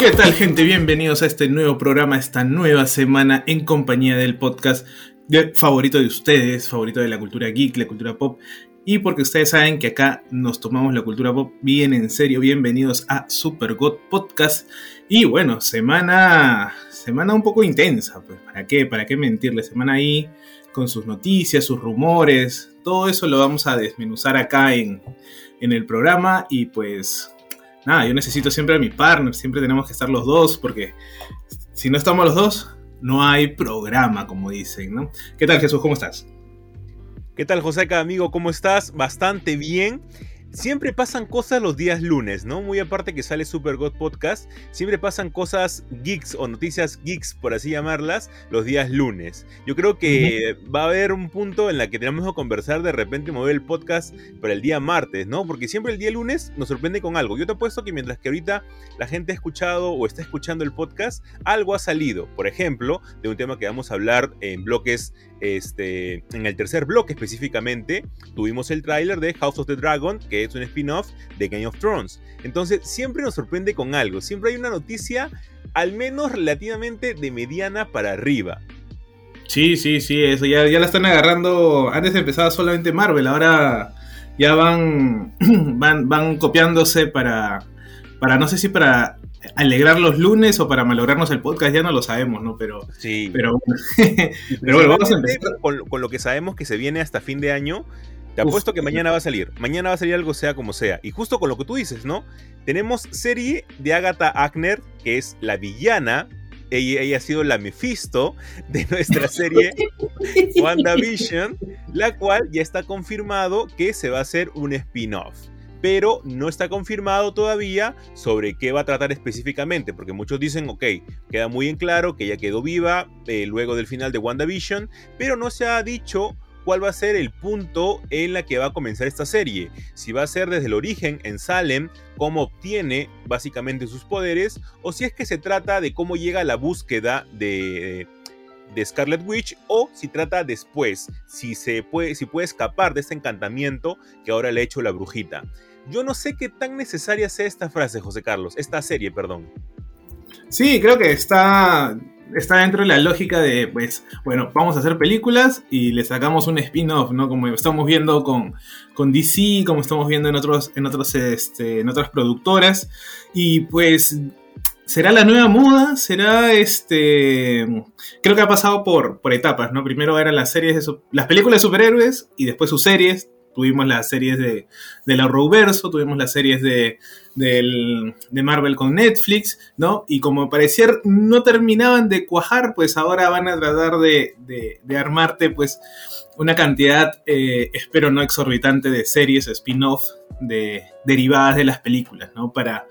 ¿Qué tal gente? Bienvenidos a este nuevo programa, esta nueva semana en compañía del podcast favorito de ustedes, favorito de la cultura geek, la cultura pop. Y porque ustedes saben que acá nos tomamos la cultura pop bien en serio, bienvenidos a Super God Podcast. Y bueno, semana, semana un poco intensa, pues ¿para qué? ¿Para qué mentirle? Semana ahí con sus noticias, sus rumores, todo eso lo vamos a desmenuzar acá en, en el programa y pues nada, yo necesito siempre a mi partner, siempre tenemos que estar los dos, porque si no estamos los dos, no hay programa, como dicen, ¿no? ¿Qué tal Jesús? ¿Cómo estás? ¿Qué tal Joseca, amigo? ¿Cómo estás? Bastante bien. Siempre pasan cosas los días lunes, ¿no? Muy aparte que sale Super God Podcast, siempre pasan cosas geeks o noticias geeks, por así llamarlas, los días lunes. Yo creo que va a haber un punto en la que tenemos que conversar de repente mover el podcast para el día martes, ¿no? Porque siempre el día lunes nos sorprende con algo. Yo te apuesto que mientras que ahorita la gente ha escuchado o está escuchando el podcast, algo ha salido. Por ejemplo, de un tema que vamos a hablar en bloques este, en el tercer bloque específicamente, tuvimos el tráiler de House of the Dragon, que es un spin-off de Game of Thrones. Entonces, siempre nos sorprende con algo, siempre hay una noticia al menos relativamente de mediana para arriba. Sí, sí, sí, eso ya, ya la están agarrando. Antes empezaba solamente Marvel, ahora ya van, van, van copiándose para, para, no sé si para alegrar los lunes o para malograrnos el podcast, ya no lo sabemos, ¿no? Pero, sí. pero, pero bueno, vamos a empezar. Con, lo que sabemos que se viene hasta fin de año, te apuesto que mañana va a salir. Mañana va a salir algo sea como sea. Y justo con lo que tú dices, ¿no? Tenemos serie de Agatha Agner, que es la villana. Ella, ella ha sido la Mephisto de nuestra serie WandaVision, la cual ya está confirmado que se va a hacer un spin-off pero no está confirmado todavía sobre qué va a tratar específicamente, porque muchos dicen, ok, queda muy en claro que ella quedó viva eh, luego del final de WandaVision, pero no se ha dicho cuál va a ser el punto en la que va a comenzar esta serie. Si va a ser desde el origen en Salem, cómo obtiene básicamente sus poderes, o si es que se trata de cómo llega a la búsqueda de Scarlet Witch o si trata después, si se puede, si puede escapar de este encantamiento que ahora le ha hecho la brujita. Yo no sé qué tan necesaria sea esta frase, José Carlos, esta serie, perdón. Sí, creo que está, está dentro de la lógica de, pues, bueno, vamos a hacer películas y le sacamos un spin-off, ¿no? Como estamos viendo con, con DC, como estamos viendo en, otros, en, este, en otras productoras. Y pues será la nueva moda, será este. Creo que ha pasado por, por etapas, ¿no? Primero eran las series de las películas de superhéroes y después sus series. Tuvimos las series de, de la Arrowverso, tuvimos las series de, de Marvel con Netflix, ¿no? Y como parecía no terminaban de cuajar, pues ahora van a tratar de, de armarte, pues, una cantidad, eh, espero no exorbitante, de series, spin-off, de, derivadas de las películas, ¿no? Para,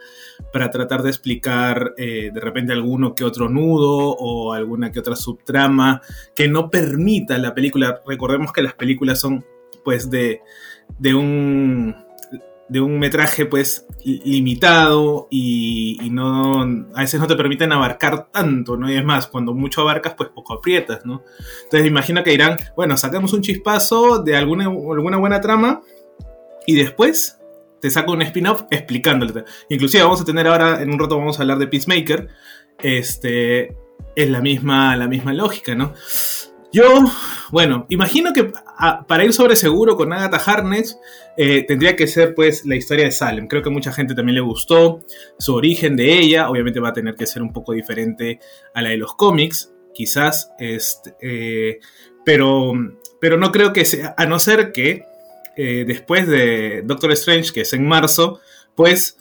para tratar de explicar eh, de repente alguno que otro nudo o alguna que otra subtrama que no permita la película. Recordemos que las películas son pues de, de un de un metraje pues limitado y, no a veces no te permiten abarcar tanto, ¿no? Y es más, cuando mucho abarcas pues poco aprietas, ¿no? Entonces imagino que dirán, bueno, sacamos un chispazo de alguna, alguna buena trama y después te saco un spin-off explicándote. Inclusive vamos a tener ahora, en un rato vamos a hablar de Peacemaker. Este, es la misma, la misma lógica, ¿no? Yo, bueno, imagino que para ir sobre seguro con Agatha Harness eh, tendría que ser pues la historia de Salem. Creo que mucha gente también le gustó su origen de ella. Obviamente va a tener que ser un poco diferente a la de los cómics, quizás. Este, eh, pero, pero no creo que sea, a no ser que eh, después de Doctor Strange, que es en marzo, pues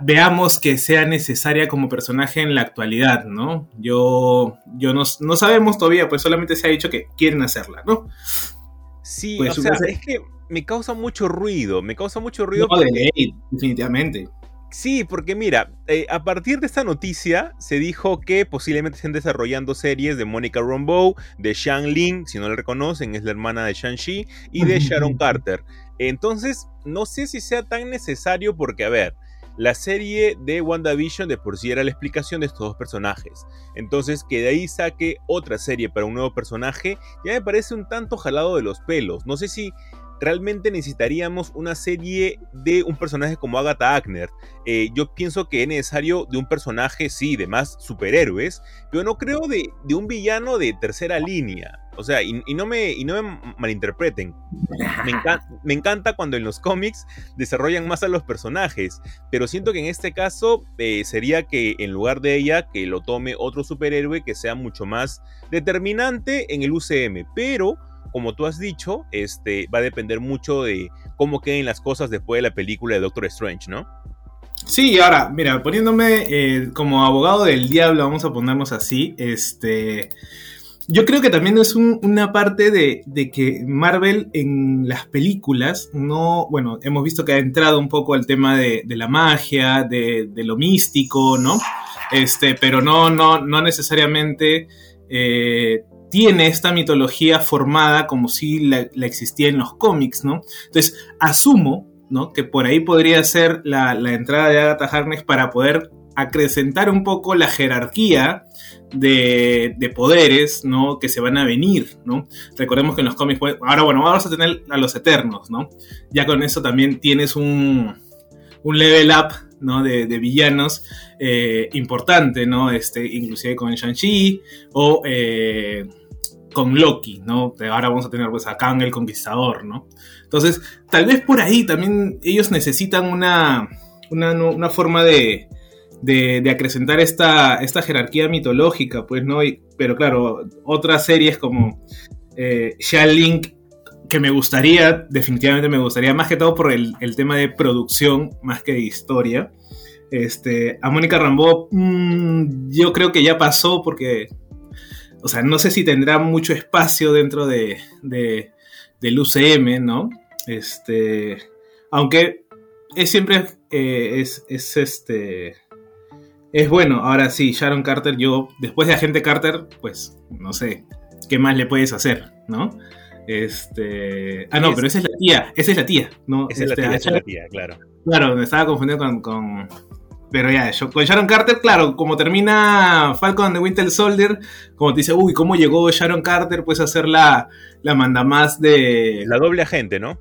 veamos que sea necesaria como personaje en la actualidad, ¿no? Yo, yo no, sabemos todavía, pues solamente se ha dicho que quieren hacerla, ¿no? Sí, pues, o sea, es que me causa mucho ruido, me causa mucho ruido. No, de ley, definitivamente. Sí, porque mira, eh, a partir de esta noticia se dijo que posiblemente estén desarrollando series de Monica Rambeau, de Shang Lin, si no la reconocen, es la hermana de Shang-Chi, y de Sharon Carter. Entonces, no sé si sea tan necesario porque, a ver, la serie de WandaVision de por sí era la explicación de estos dos personajes. Entonces, que de ahí saque otra serie para un nuevo personaje, ya me parece un tanto jalado de los pelos. No sé si realmente necesitaríamos una serie de un personaje como Agatha Agner. Eh, yo pienso que es necesario de un personaje, sí, de más superhéroes, pero no creo de, de un villano de tercera línea. O sea, y, no, me, y no me malinterpreten. Me, encanta cuando en los cómics desarrollan más a los personajes, pero siento que en este caso eh, sería que en lugar de ella, que lo tome otro superhéroe que sea mucho más determinante en el UCM. Pero como tú has dicho, este, va a depender mucho de cómo queden las cosas después de la película de Doctor Strange, ¿no? Sí, ahora, mira, poniéndome eh, como abogado del diablo, vamos a ponernos así, este... Yo creo que también es una parte de, que Marvel en las películas no, bueno, hemos visto que ha entrado un poco al tema de, la magia, de, lo místico, ¿no? Este, pero no, no, no necesariamente eh, tiene esta mitología formada como si la, existía en los cómics, ¿no? Entonces, asumo, ¿no? Que por ahí podría ser la, entrada de Agatha Harkness para poder acrecentar un poco la jerarquía de, poderes, ¿no? Que se van a venir, ¿no? Recordemos que en los cómics, ahora bueno, vamos a tener a los Eternos, ¿no? Ya con eso también tienes un, un level up ¿no? de, villanos eh, importante, ¿no? Este, inclusive con Shang-Chi o eh, con Loki, ¿no? Ahora vamos a tener pues a Kang el Conquistador, ¿no? Entonces, tal vez por ahí también ellos necesitan una, una, forma de, de, acrecentar esta, esta jerarquía mitológica, pues, ¿no? pero claro, otras series como eh, que me gustaría, definitivamente me gustaría, más que todo por el, tema de producción, más que de historia. Este, a Mónica Rambeau, mm, yo creo que ya pasó porque o sea, no sé si tendrá mucho espacio dentro de, del UCM, ¿no? Este, aunque es siempre, eh, es, es, este, es bueno. Ahora sí, Sharon Carter, yo, después de Agente Carter, pues, no sé, ¿qué más le puedes hacer, no? Este, ah, no, pero esa es la tía, esa es la tía, ¿no? Esa es la este, tía, esa es la tía, claro. Claro, me estaba confundiendo con pero ya, con Sharon Carter, claro, como termina Falcon and the Winter Soldier, como te dice, uy, ¿cómo llegó Sharon Carter pues a ser la, la más de... La doble agente, ¿no?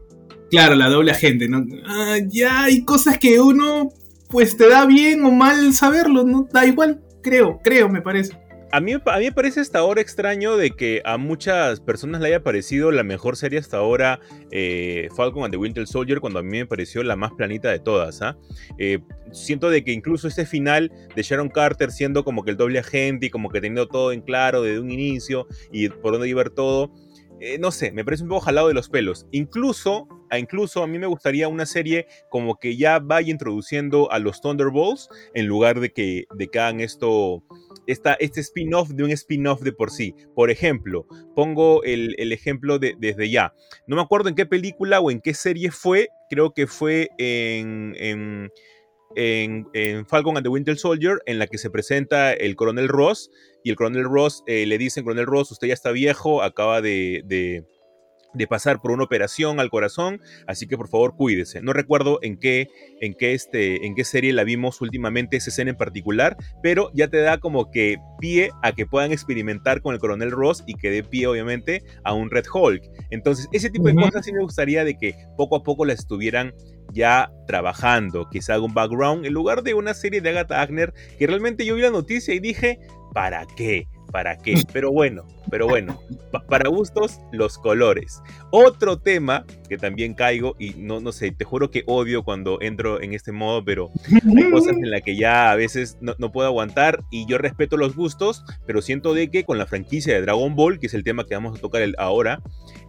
Claro, la doble agente, ¿no? Ah, ya hay cosas que uno pues te da bien o mal saberlo, ¿no? Da igual, creo, creo, me parece. A mí, a mí me parece hasta ahora extraño de que a muchas personas le haya parecido la mejor serie hasta ahora eh, Falcon and the Winter Soldier cuando a mí me pareció la más planita de todas. ¿ah? Eh, siento de que incluso este final de Sharon Carter siendo como que el doble agente y como que teniendo todo en claro desde un inicio y por dónde iba todo, eh, no sé, me parece un poco jalado de los pelos. Incluso incluso a mí me gustaría una serie como que ya vaya introduciendo a los Thunderbolts en lugar de que, de que hagan esto este spin-off de un spin-off de por sí. Por ejemplo, pongo el, ejemplo de, desde ya. No me acuerdo en qué película o en qué serie fue, creo que fue en, en, en, Falcon and the Winter Soldier, en la que se presenta el coronel Ross, y el coronel Ross eh, le dice, coronel Ross, usted ya está viejo, acaba de pasar por una operación al corazón, así que por favor cuídese. No recuerdo en qué, en qué, este, en qué serie la vimos últimamente esa escena en particular, pero ya te da como que pie a que puedan experimentar con el coronel Ross y que dé pie obviamente a un Red Hulk. Entonces ese tipo de cosas sí me gustaría de que poco a poco las estuvieran ya trabajando, que se haga un background en lugar de una serie de Agatha Agner que realmente yo vi la noticia y dije, ¿para qué? ¿Para qué? Pero bueno, pero bueno, para gustos, los colores. Otro tema que también caigo, y no, no sé, te juro que odio cuando entro en este modo, pero hay cosas en las que ya a veces no, puedo aguantar y yo respeto los gustos, pero siento de que con la franquicia de Dragon Ball, que es el tema que vamos a tocar ahora,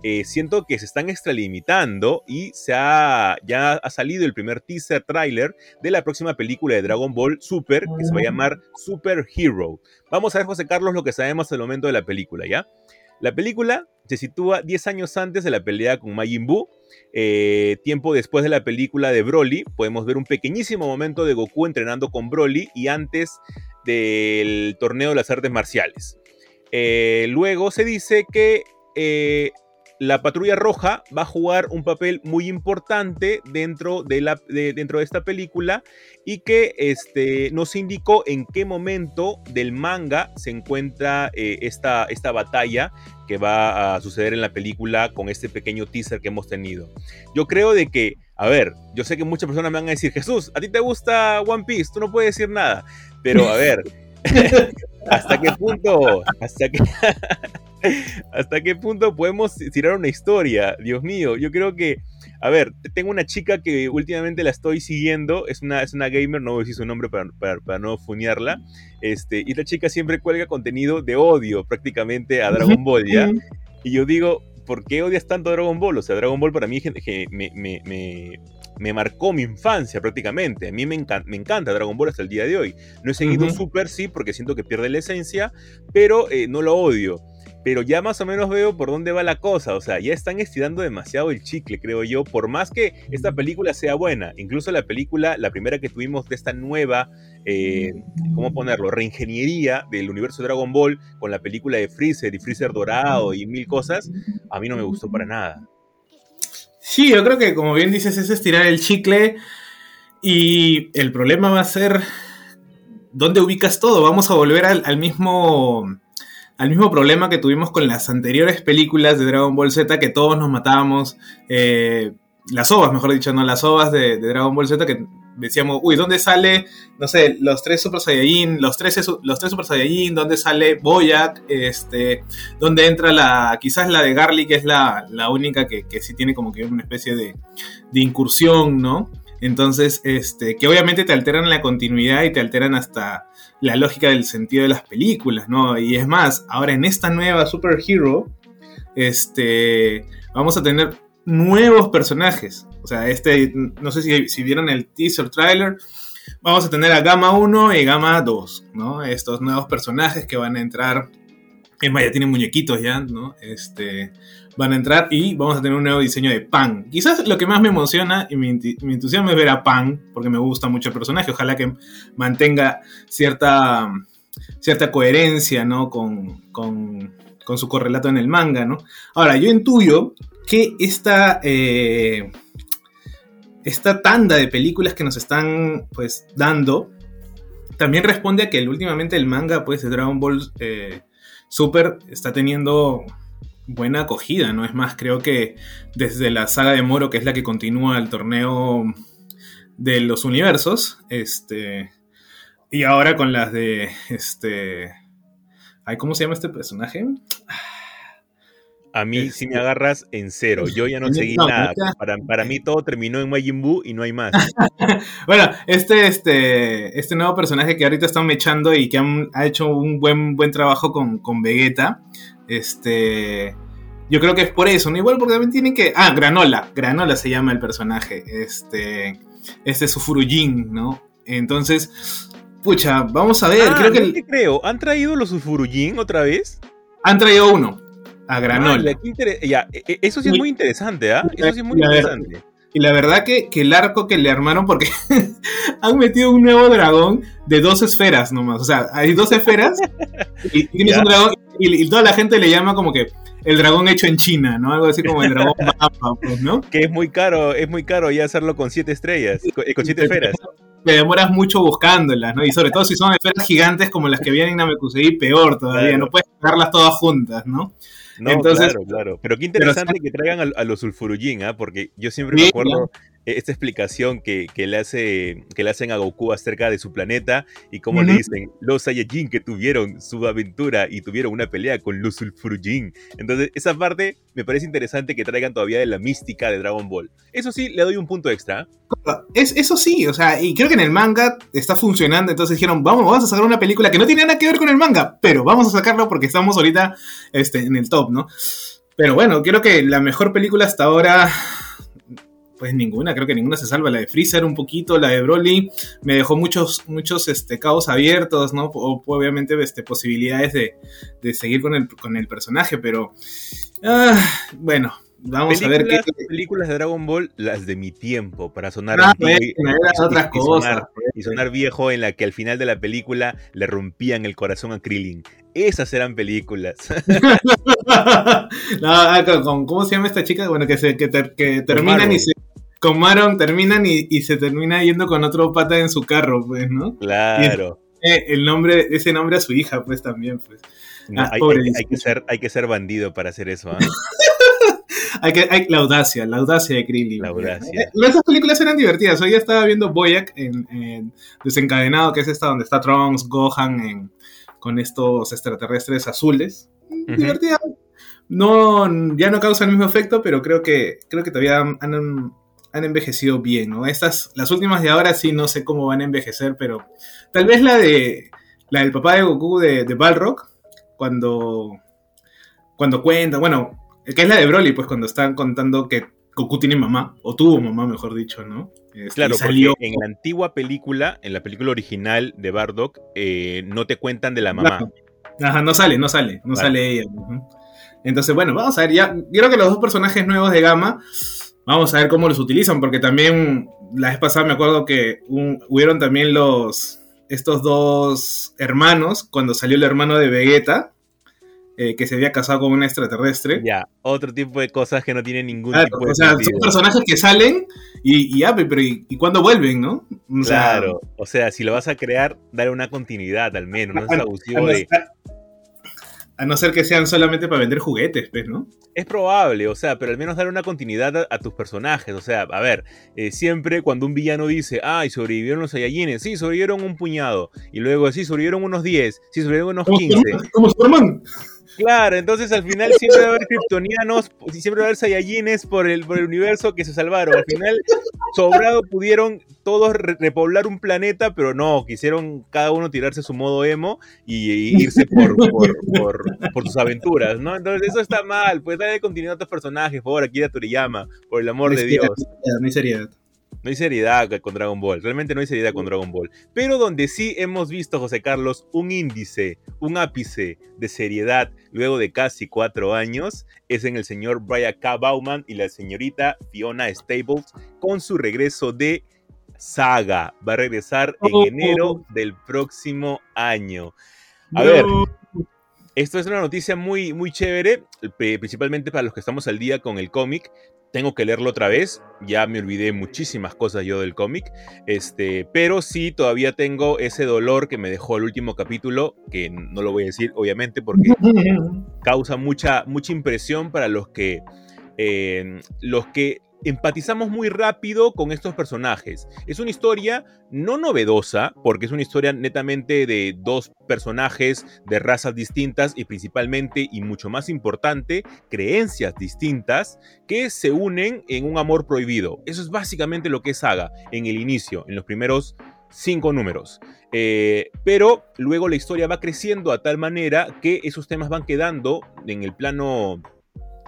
eh, siento que se están extralimitando y se ha, ya ha salido el primer teaser trailer de la próxima película de Dragon Ball Super, que se va a llamar Super Hero. Vamos a ver, José Carlos, lo que sabemos hasta el momento de la película, ¿ya? La película se sitúa 10 años antes de la pelea con Majin Buu. Eh, tiempo después de la película de Broly, podemos ver un pequeñísimo momento de Goku entrenando con Broly y antes del torneo de las artes marciales. Eh, luego se dice que eh, la patrulla roja va a jugar un papel muy importante dentro de, la, dentro de esta película y que este, nos indicó en qué momento del manga se encuentra eh, esta, esta batalla que va a suceder en la película con este pequeño teaser que hemos tenido. Yo creo de que, a ver, yo sé que muchas personas me van a decir, Jesús, a ti te gusta One Piece, tú no puedes decir nada, pero a ver, ¿hasta qué punto? ¿Hasta qué... ¿Hasta qué punto podemos tirar una historia? Dios mío, yo creo que, a ver, tengo una chica que últimamente la estoy siguiendo, es una, es una gamer, no voy a decir su nombre para, para, no funearla, este, y la chica siempre cuelga contenido de odio prácticamente a Dragon Ball, ¿ya? Y yo digo, ¿por qué odias tanto a Dragon Ball? O sea, Dragon Ball para mí me, me, me, me marcó mi infancia prácticamente. A mí me, me, encanta Dragon Ball hasta el día de hoy. No he seguido un Super, sí, porque siento que pierde la esencia, pero eh, no lo odio pero ya más o menos veo por dónde va la cosa. O sea, ya están estirando demasiado el chicle, creo yo. Por más que esta película sea buena, incluso la película, la primera que tuvimos de esta nueva, eh, ¿cómo ponerlo? Reingeniería del universo de Dragon Ball con la película de Freezer y Freezer dorado y mil cosas, a mí no me gustó para nada. Sí, yo creo que como bien dices, es estirar el chicle y el problema va a ser dónde ubicas todo. Vamos a volver al mismo al mismo problema que tuvimos con las anteriores películas de Dragon Ball Z, que todos nos matábamos, eh, las ovas, mejor dicho, no las ovas de, Dragon Ball Z, que decíamos, uy, ¿dónde sale, no sé, los tres Super Saiyajin, los tres, los tres Super Saiyajin, dónde sale Boyak, este, dónde entra la, quizás la de Garlic, que es la, única que, que, sí tiene como que una especie de, de incursión, ¿no? Entonces, este, que obviamente te alteran la continuidad y te alteran hasta la lógica del sentido de las películas, ¿no? Y es más, ahora en esta nueva Super Hero, este, vamos a tener nuevos personajes. O sea, este, no sé si, si vieron el teaser trailer, vamos a tener a Gamma 1 y Gamma 2, ¿no? Estos nuevos personajes que van a entrar. Es más, ya tienen muñequitos ya, ¿no? Este, van a entrar y vamos a tener un nuevo diseño de Pan. Quizás lo que más me emociona y me, entusiasma es ver a Pan, porque me gusta mucho el personaje. Ojalá que mantenga cierta, cierta coherencia ¿no? con, con, su correlato en el manga. ¿no? Ahora, yo intuyo que esta, eh, esta tanda de películas que nos están pues, dando también responde a que últimamente el manga pues, de Dragon Ball eh, Super está teniendo buena acogida, ¿no? Es más, creo que desde la saga de Moro, que es la que continúa el torneo de los universos, este, y ahora con las de, este, ¿cómo se llama este personaje? A mí si me este, agarras en cero. Yo ya no seguí nada. Para, mí todo terminó en Majin Buu y no hay más. bueno, este, este, este nuevo personaje que ahorita están mechando y que ha hecho un buen, buen trabajo con, con Vegeta. Este. Yo creo que es por eso, ¿no? Igual porque también tienen que. Ah, Granola. Granola se llama el personaje. Este. Este es su Furujin, ¿no? Entonces. Pucha, vamos a ver. Ah, creo que. creo. ¿Han traído los Furujin otra vez? Han traído uno. A Granola. ya, e, e, eso sí es muy interesante, ¿ah? Eso sí es muy interesante. Y la verdad que, el arco que le armaron, porque han metido un nuevo dragón de dos esferas nomás. O sea, hay dos esferas y tienes un dragón y, toda la gente le llama como que el dragón hecho en China, ¿no? Algo así como el dragón mapa, pues, ¿no? Que es muy caro, es muy caro ya hacerlo con siete estrellas, con, eh, siete esferas. Te demoras mucho buscándolas, ¿no? Y sobre todo si son esferas gigantes como las que vienen en Namekusei, peor todavía, no puedes pegarlas todas juntas, ¿no? No, Entonces, claro, claro. Pero qué interesante que traigan a, los sulfurujin, ¿ah? Porque yo siempre me acuerdo esta explicación que, le hace, que le hacen a Goku acerca de su planeta y cómo le dicen los Saiyajin que tuvieron su aventura y tuvieron una pelea con los Sulfurujin. Entonces, esa parte me parece interesante que traigan todavía de la mística de Dragon Ball. Eso sí, le doy un punto extra. Es, eso sí, o sea, y creo que en el manga está funcionando, entonces dijeron, vamos, vamos a sacar una película que no tiene nada que ver con el manga, pero vamos a sacarlo porque estamos ahorita este, en el top, ¿no? Pero bueno, creo que la mejor película hasta ahora pues ninguna, creo que ninguna se salva. La de Freezer un poquito, la de Broly me dejó muchos, muchos este, cabos abiertos, ¿no? O, obviamente este, posibilidades de, de seguir con el, con el personaje, pero ah, bueno, Vamos a ver qué películas de Dragon Ball, las de mi tiempo, para sonar ah, y, otras cosas, pues. y, sonar, viejo en la que al final de la película le rompían el corazón a Krillin. Esas eran películas. Ah, ¿Cómo se llama esta chica? Bueno, que, se, que, terminan y se con Maron terminan y, se termina yendo con otro pata en su carro, pues, ¿no? Claro. el nombre, ese nombre a su hija, pues también, pues. Ah, hay, que ser, hay que ser bandido para hacer eso. ¿ah? hay que, hay, la audacia, la audacia de Krillin. La audacia. Eh, esas películas eran divertidas. Hoy estaba viendo Boyac en, Desencadenado, que es esta donde está Trunks, Gohan con estos extraterrestres azules. Divertida. No, ya no causa el mismo efecto, pero creo que, creo que todavía han, han envejecido bien, ¿no? Estas, las últimas de ahora sí no sé cómo van a envejecer, pero tal vez la de la del papá de Goku de, de Balrog, cuando cuando cuenta, bueno, que es la de Broly, pues cuando están contando que Goku tiene mamá, o tuvo mamá, mejor dicho, ¿no? Este, claro, salió... en la antigua película, en la película original de Bardock, eh, no te cuentan de la mamá. Ajá, no sale, no sale, no sale ella. Entonces, bueno, vamos a ver, ya, yo creo que los dos personajes nuevos de Gama, vamos a ver cómo los utilizan, porque también la vez pasada me acuerdo que hubieron también los, estos dos hermanos, cuando salió el hermano de Vegeta, eh, que se había casado con un extraterrestre. Ya, otro tipo de cosas que no tienen ningún tipo de O sea, son personajes que salen y, ya, pero ¿y, cuándo vuelven, no? claro, o sea, si lo vas a crear, dale una continuidad al menos, no es abusivo de... A no ser que sean solamente para vender juguetes, pues, ¿no? Es probable, o sea, pero al menos dar una continuidad a, tus personajes. O sea, a ver, eh, siempre cuando un villano dice, ay, sobrevivieron los Saiyajines, sí, sobrevivieron un puñado. Y luego, sí, sobrevivieron unos 10, sí, sobrevivieron unos 15. Como Superman. Claro, entonces al final siempre va a haber kryptonianos y siempre va a haber Saiyajines por el, por el universo que se salvaron. Al final, sobrado pudieron todos repoblar un planeta, pero no, quisieron cada uno tirarse su modo emo y, irse por, por, sus aventuras, ¿no? Entonces eso está mal, pues dale continuidad a tus personajes, por favor, Akira Toriyama, por el amor de Dios. No hay seriedad. No hay seriedad con Dragon Ball, realmente no hay seriedad con Dragon Ball. Pero donde sí hemos visto, José Carlos, un índice, un ápice de seriedad luego de casi cuatro años, es en el señor Brian K. Bauman y la señorita Fiona Stables con su regreso de Saga. Va a regresar en oh. enero del próximo año. A ver, esto es una noticia muy, muy chévere, principalmente para los que estamos al día con el cómic tengo que leerlo otra vez. Ya me olvidé muchísimas cosas yo del cómic. Este, pero sí todavía tengo ese dolor que me dejó el último capítulo, que no lo voy a decir, obviamente, porque causa mucha, mucha impresión para los que. Eh, los que empatizamos muy rápido con estos personajes. Es una historia no novedosa, porque es una historia netamente de dos personajes de razas distintas y principalmente, y mucho más importante, creencias distintas que se unen en un amor prohibido. Eso es básicamente lo que es Saga en el inicio, en los primeros cinco números. Eh, pero luego la historia va creciendo a tal manera que esos temas van quedando en el plano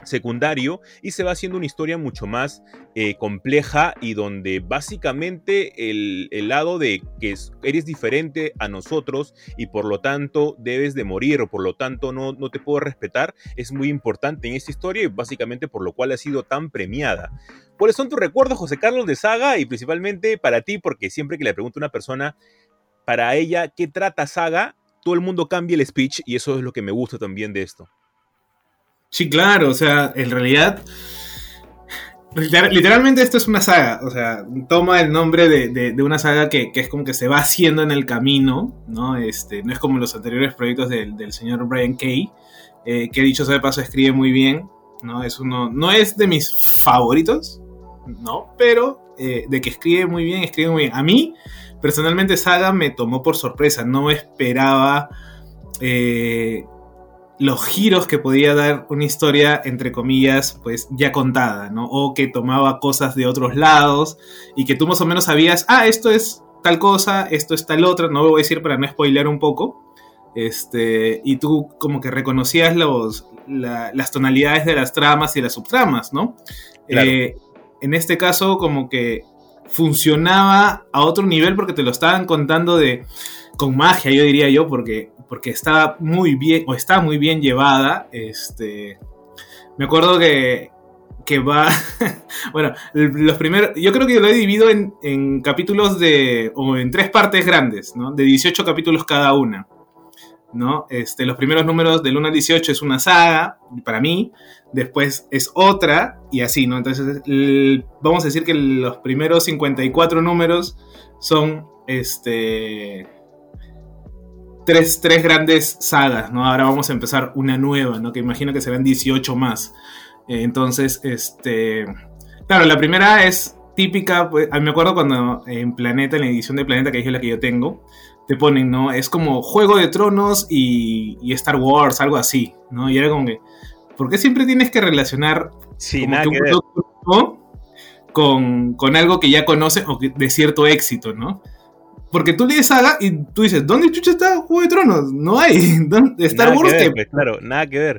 secundario y se va haciendo una historia mucho más eh, compleja y donde básicamente el, lado de que eres diferente a nosotros y por lo tanto debes de morir o por lo tanto no, no te puedo respetar es muy importante en esta historia y básicamente por lo cual ha sido tan premiada. ¿Cuáles son tus recuerdos, José Carlos, de Saga y principalmente para ti? Porque siempre que le pregunto a una persona, para ella, ¿qué trata Saga? Todo el mundo cambia el speech y eso es lo que me gusta también de esto. Sí, claro, o sea, en realidad, literalmente esto es una saga, o sea, toma el nombre de, una saga que, es como que se va haciendo en el camino, ¿no? Este, no es como los anteriores proyectos del, señor Brian Kay, eh, que dicho sea de paso escribe muy bien, ¿no? Es uno, no es de mis favoritos, ¿no? Pero eh, de que escribe muy bien, escribe muy bien. A mí, personalmente, Saga me tomó por sorpresa, no esperaba... Eh, los giros que podía dar una historia, entre comillas, pues ya contada, ¿no? O que tomaba cosas de otros lados y que tú más o menos sabías, ah, esto es tal cosa, esto es tal otra, no lo voy a decir para no spoilear un poco, este, y tú como que reconocías los, las tonalidades de las tramas y las subtramas, ¿no? Eh, en este caso como que funcionaba a otro nivel porque te lo estaban contando de con magia, yo diría yo, porque, porque estaba muy bien, o está muy bien llevada. Este, me acuerdo que, que va, bueno, los primeros, yo creo que lo he dividido en, en, capítulos de, o en tres partes grandes, ¿no? De 18 capítulos cada una. ¿no? Este, los primeros números del 1 al 18 es una saga, para mí, después es otra, y así, ¿no? Entonces, vamos a decir que los primeros 54 números son, este, tres, tres grandes sagas, ¿no? Ahora vamos a empezar una nueva, ¿no? Que imagino que serán 18 más. entonces, este, claro, la primera es típica, pues, me acuerdo cuando en Planeta, en la edición de Planeta, que es la que yo tengo, te ponen, ¿no? Es como Juego de Tronos y, Star Wars, algo así, ¿no? Y era como que, ¿por qué siempre tienes que relacionar sí, nada que con, con, algo que ya conoces o de cierto éxito, ¿no? Porque tú lees Saga y tú dices, ¿dónde chucha está Juego de Tronos? No hay. Star Wars que, pues, claro, nada que ver.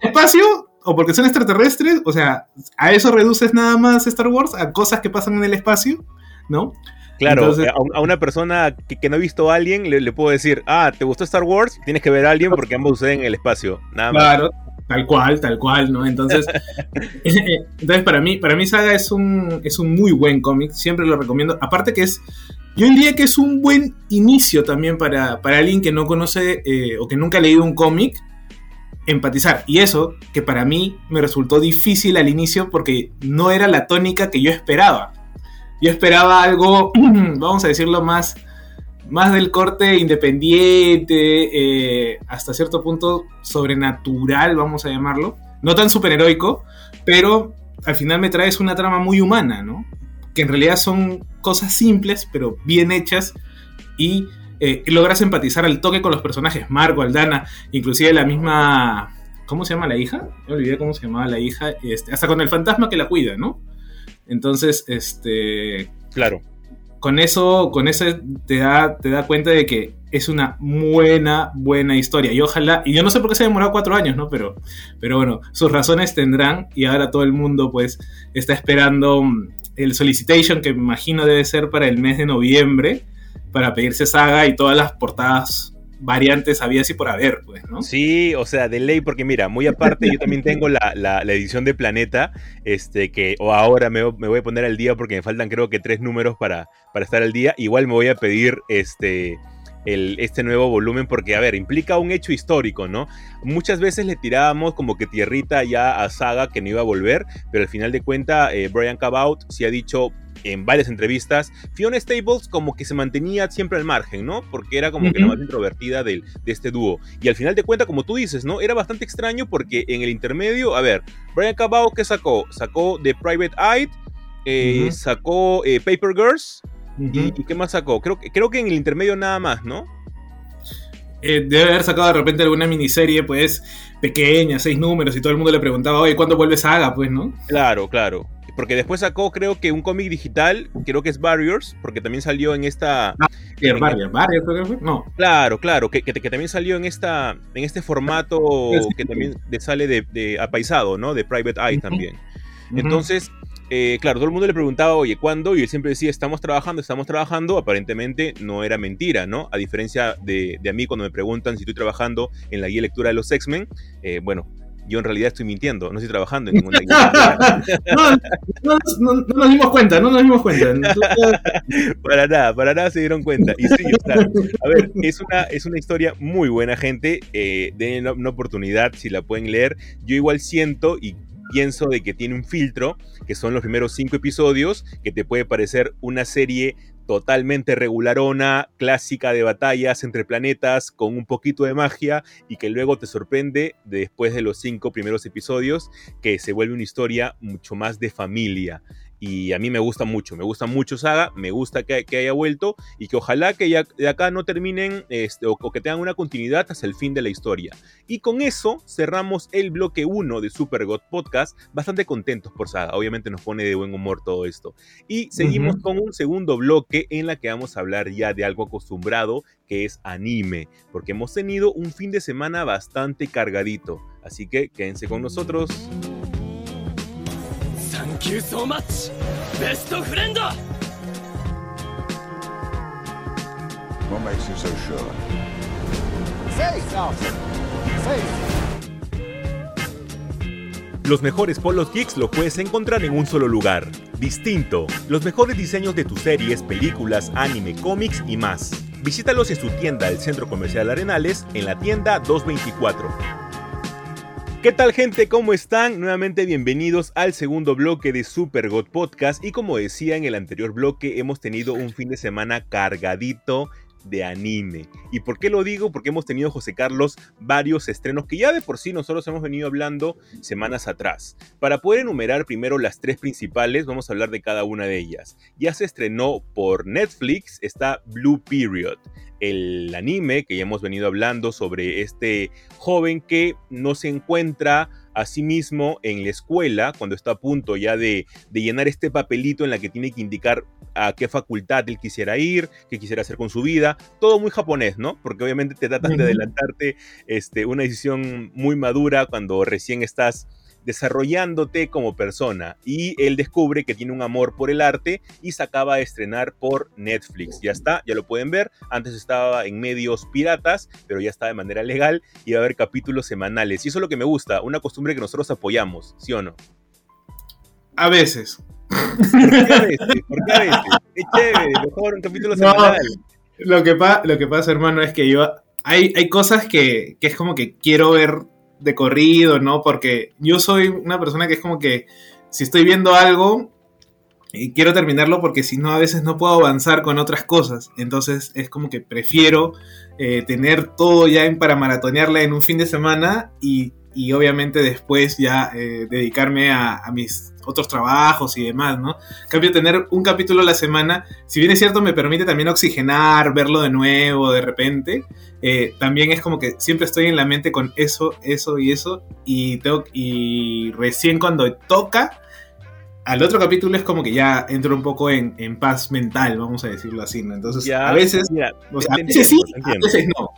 espacio o porque son extraterrestres, o sea, a eso reduces nada más Star Wars, a cosas que pasan en el espacio, ¿no? Claro, a, una persona que, no ha visto a alguien le, puedo decir, ah, ¿te gustó Star Wars? Tienes que ver a alguien porque ambos suceden en el espacio. Nada más. Claro, tal cual, tal cual, ¿no? Entonces, entonces para mí, para mí Saga es un, es un muy buen cómic, siempre lo recomiendo. Aparte que es, yo diría que es un buen inicio también para, para alguien que no conoce eh, o que nunca ha leído un cómic, empatizar. Y eso, que para mí me resultó difícil al inicio porque no era la tónica que yo esperaba. Yo esperaba algo, vamos a decirlo, más, más del corte independiente, eh, hasta cierto punto sobrenatural, vamos a llamarlo. No tan superheroico, pero al final me traes una trama muy humana, ¿no? Que en realidad son cosas simples, pero bien hechas y eh, logras empatizar al toque con los personajes, Marco, Aldana, inclusive la misma... ¿Cómo se llama la hija? Me olvidé cómo se llamaba la hija. Este, hasta con el fantasma que la cuida, ¿no? Entonces, este. Claro. Con eso, con eso te da, te da cuenta de que es una buena, buena historia. Y ojalá, y yo no sé por qué se ha demorado cuatro años, ¿no? Pero, pero bueno, sus razones tendrán. Y ahora todo el mundo, pues, está esperando mm, el solicitation, que me imagino debe ser para el mes de noviembre, para pedirse saga y todas las portadas variantes había así por haber, pues, ¿no? Sí, o sea, de ley, porque mira, muy aparte, yo también tengo la, edición de Planeta, este, que o ahora me, voy a poner al día porque me faltan creo que tres números para, para estar al día. Igual me voy a pedir este. El, este nuevo volumen porque, a ver, implica un hecho histórico, ¿no? Muchas veces le tirábamos como que tierrita ya a Saga que no iba a volver, pero al final de cuentas eh, Brian Cabout sí ha dicho, en varias entrevistas, Fiona Staples como que se mantenía siempre al margen, ¿no? Porque era como que la más introvertida de este dúo. Y al final de cuentas, como tú dices, ¿no? Era bastante extraño porque en el intermedio, a ver, Brian Cabao, ¿qué sacó? Sacó The Private Eye, eh, sacó eh, Paper Girls, y, qué más sacó? Creo, creo que en el intermedio nada más, ¿no? Eh, debe haber sacado de repente alguna miniserie, pues, pequeña, seis números, y todo el mundo le preguntaba, oye, ¿cuándo vuelve Saga? Pues, ¿no? Claro, claro. Porque después sacó, creo que un cómic digital, creo que es Barriers, porque también salió en esta. Ah, Barriers, Barriers, creo que No. Claro, claro, que, que, también salió en esta en este formato que también sale de, apaisado, ¿no? De Private Eye también. Entonces, eh, claro, todo el mundo le preguntaba, oye, ¿cuándo? Y él siempre decía, estamos trabajando, estamos trabajando. Aparentemente no era mentira, ¿no? A diferencia de, de a mí cuando me preguntan si estoy trabajando en la guía de lectura de los X-Men, eh, bueno, yo en realidad estoy mintiendo, no estoy trabajando en ninguna no, no, no, nos dimos cuenta, no nos dimos cuenta. para nada, para nada se dieron cuenta. Y sí, a ver, es una, es una historia muy buena, gente. Eh, den una oportunidad si la pueden leer. Yo igual siento y pienso de que tiene un filtro, que son los primeros cinco episodios, que te puede parecer una serie totalmente regularona, clásica de batallas entre planetas, con un poquito de magia y que luego te sorprende después de los cinco primeros episodios, que se vuelve una historia mucho más de familia y a mí me gusta mucho, me gusta mucho Saga, me gusta que, haya vuelto y que ojalá que ya de acá no terminen este, o, que tengan una continuidad hasta el fin de la historia. Y con eso cerramos el bloque 1 de Super God Podcast, bastante contentos por Saga, obviamente nos pone de buen humor todo esto. Y seguimos con un segundo bloque en la que vamos a hablar ya de algo acostumbrado que es anime, porque hemos tenido un fin de semana bastante cargadito, así que quédense con nosotros. Thank you so much, best friend! What makes you so sure? Los mejores polos geeks lo puedes encontrar en un solo lugar. Distinto. Los mejores diseños de tus series, películas, anime, cómics y más. Visítalos en su tienda del Centro Comercial Arenales en la tienda 224. ¿Qué tal gente? ¿Cómo están? Nuevamente bienvenidos al segundo bloque de Super God Podcast y como decía en el anterior bloque hemos tenido un fin de semana cargadito de anime. ¿Y por qué lo digo? Porque hemos tenido, José Carlos, varios estrenos que ya de por sí nosotros hemos venido hablando semanas atrás. Para poder enumerar primero las tres principales, vamos a hablar de cada una de ellas. Ya se estrenó por Netflix, está Blue Period, el anime que ya hemos venido hablando sobre este joven que no se encuentra a sí mismo en la escuela cuando está a punto ya de, de, llenar este papelito en la que tiene que indicar a qué facultad él quisiera ir, qué quisiera hacer con su vida, todo muy japonés, ¿no? Porque obviamente te tratan de adelantarte este, una decisión muy madura cuando recién estás desarrollándote como persona y él descubre que tiene un amor por el arte y se acaba de estrenar por Netflix. Ya está, ya lo pueden ver. Antes estaba en medios piratas, pero ya está de manera legal y va a haber capítulos semanales. Y eso es lo que me gusta, una costumbre que nosotros apoyamos, ¿sí o no? A veces. ¿Por qué a veces? ¿Por qué a veces? Es chévere, mejor un capítulo semanal. lo, que lo que pasa, hermano, es que yo. Hay, hay cosas que, que es como que quiero ver de corrido, ¿no? Porque yo soy una persona que es como que si estoy viendo algo y quiero terminarlo porque si no a veces no puedo avanzar con otras cosas. Entonces es como que prefiero eh, tener todo ya para maratonearla en un fin de semana y, y obviamente después ya eh, dedicarme a, a, mis otros trabajos y demás, ¿no? En cambio, tener un capítulo a la semana, si bien es cierto, me permite también oxigenar, verlo de nuevo de repente, eh, también es como que siempre estoy en la mente con eso, eso y eso, y, tengo, y recién cuando toca, al otro capítulo es como que ya entro un poco en, en paz mental, vamos a decirlo así, ¿no? Entonces, ya, a veces, o sea, a veces sí, a veces no.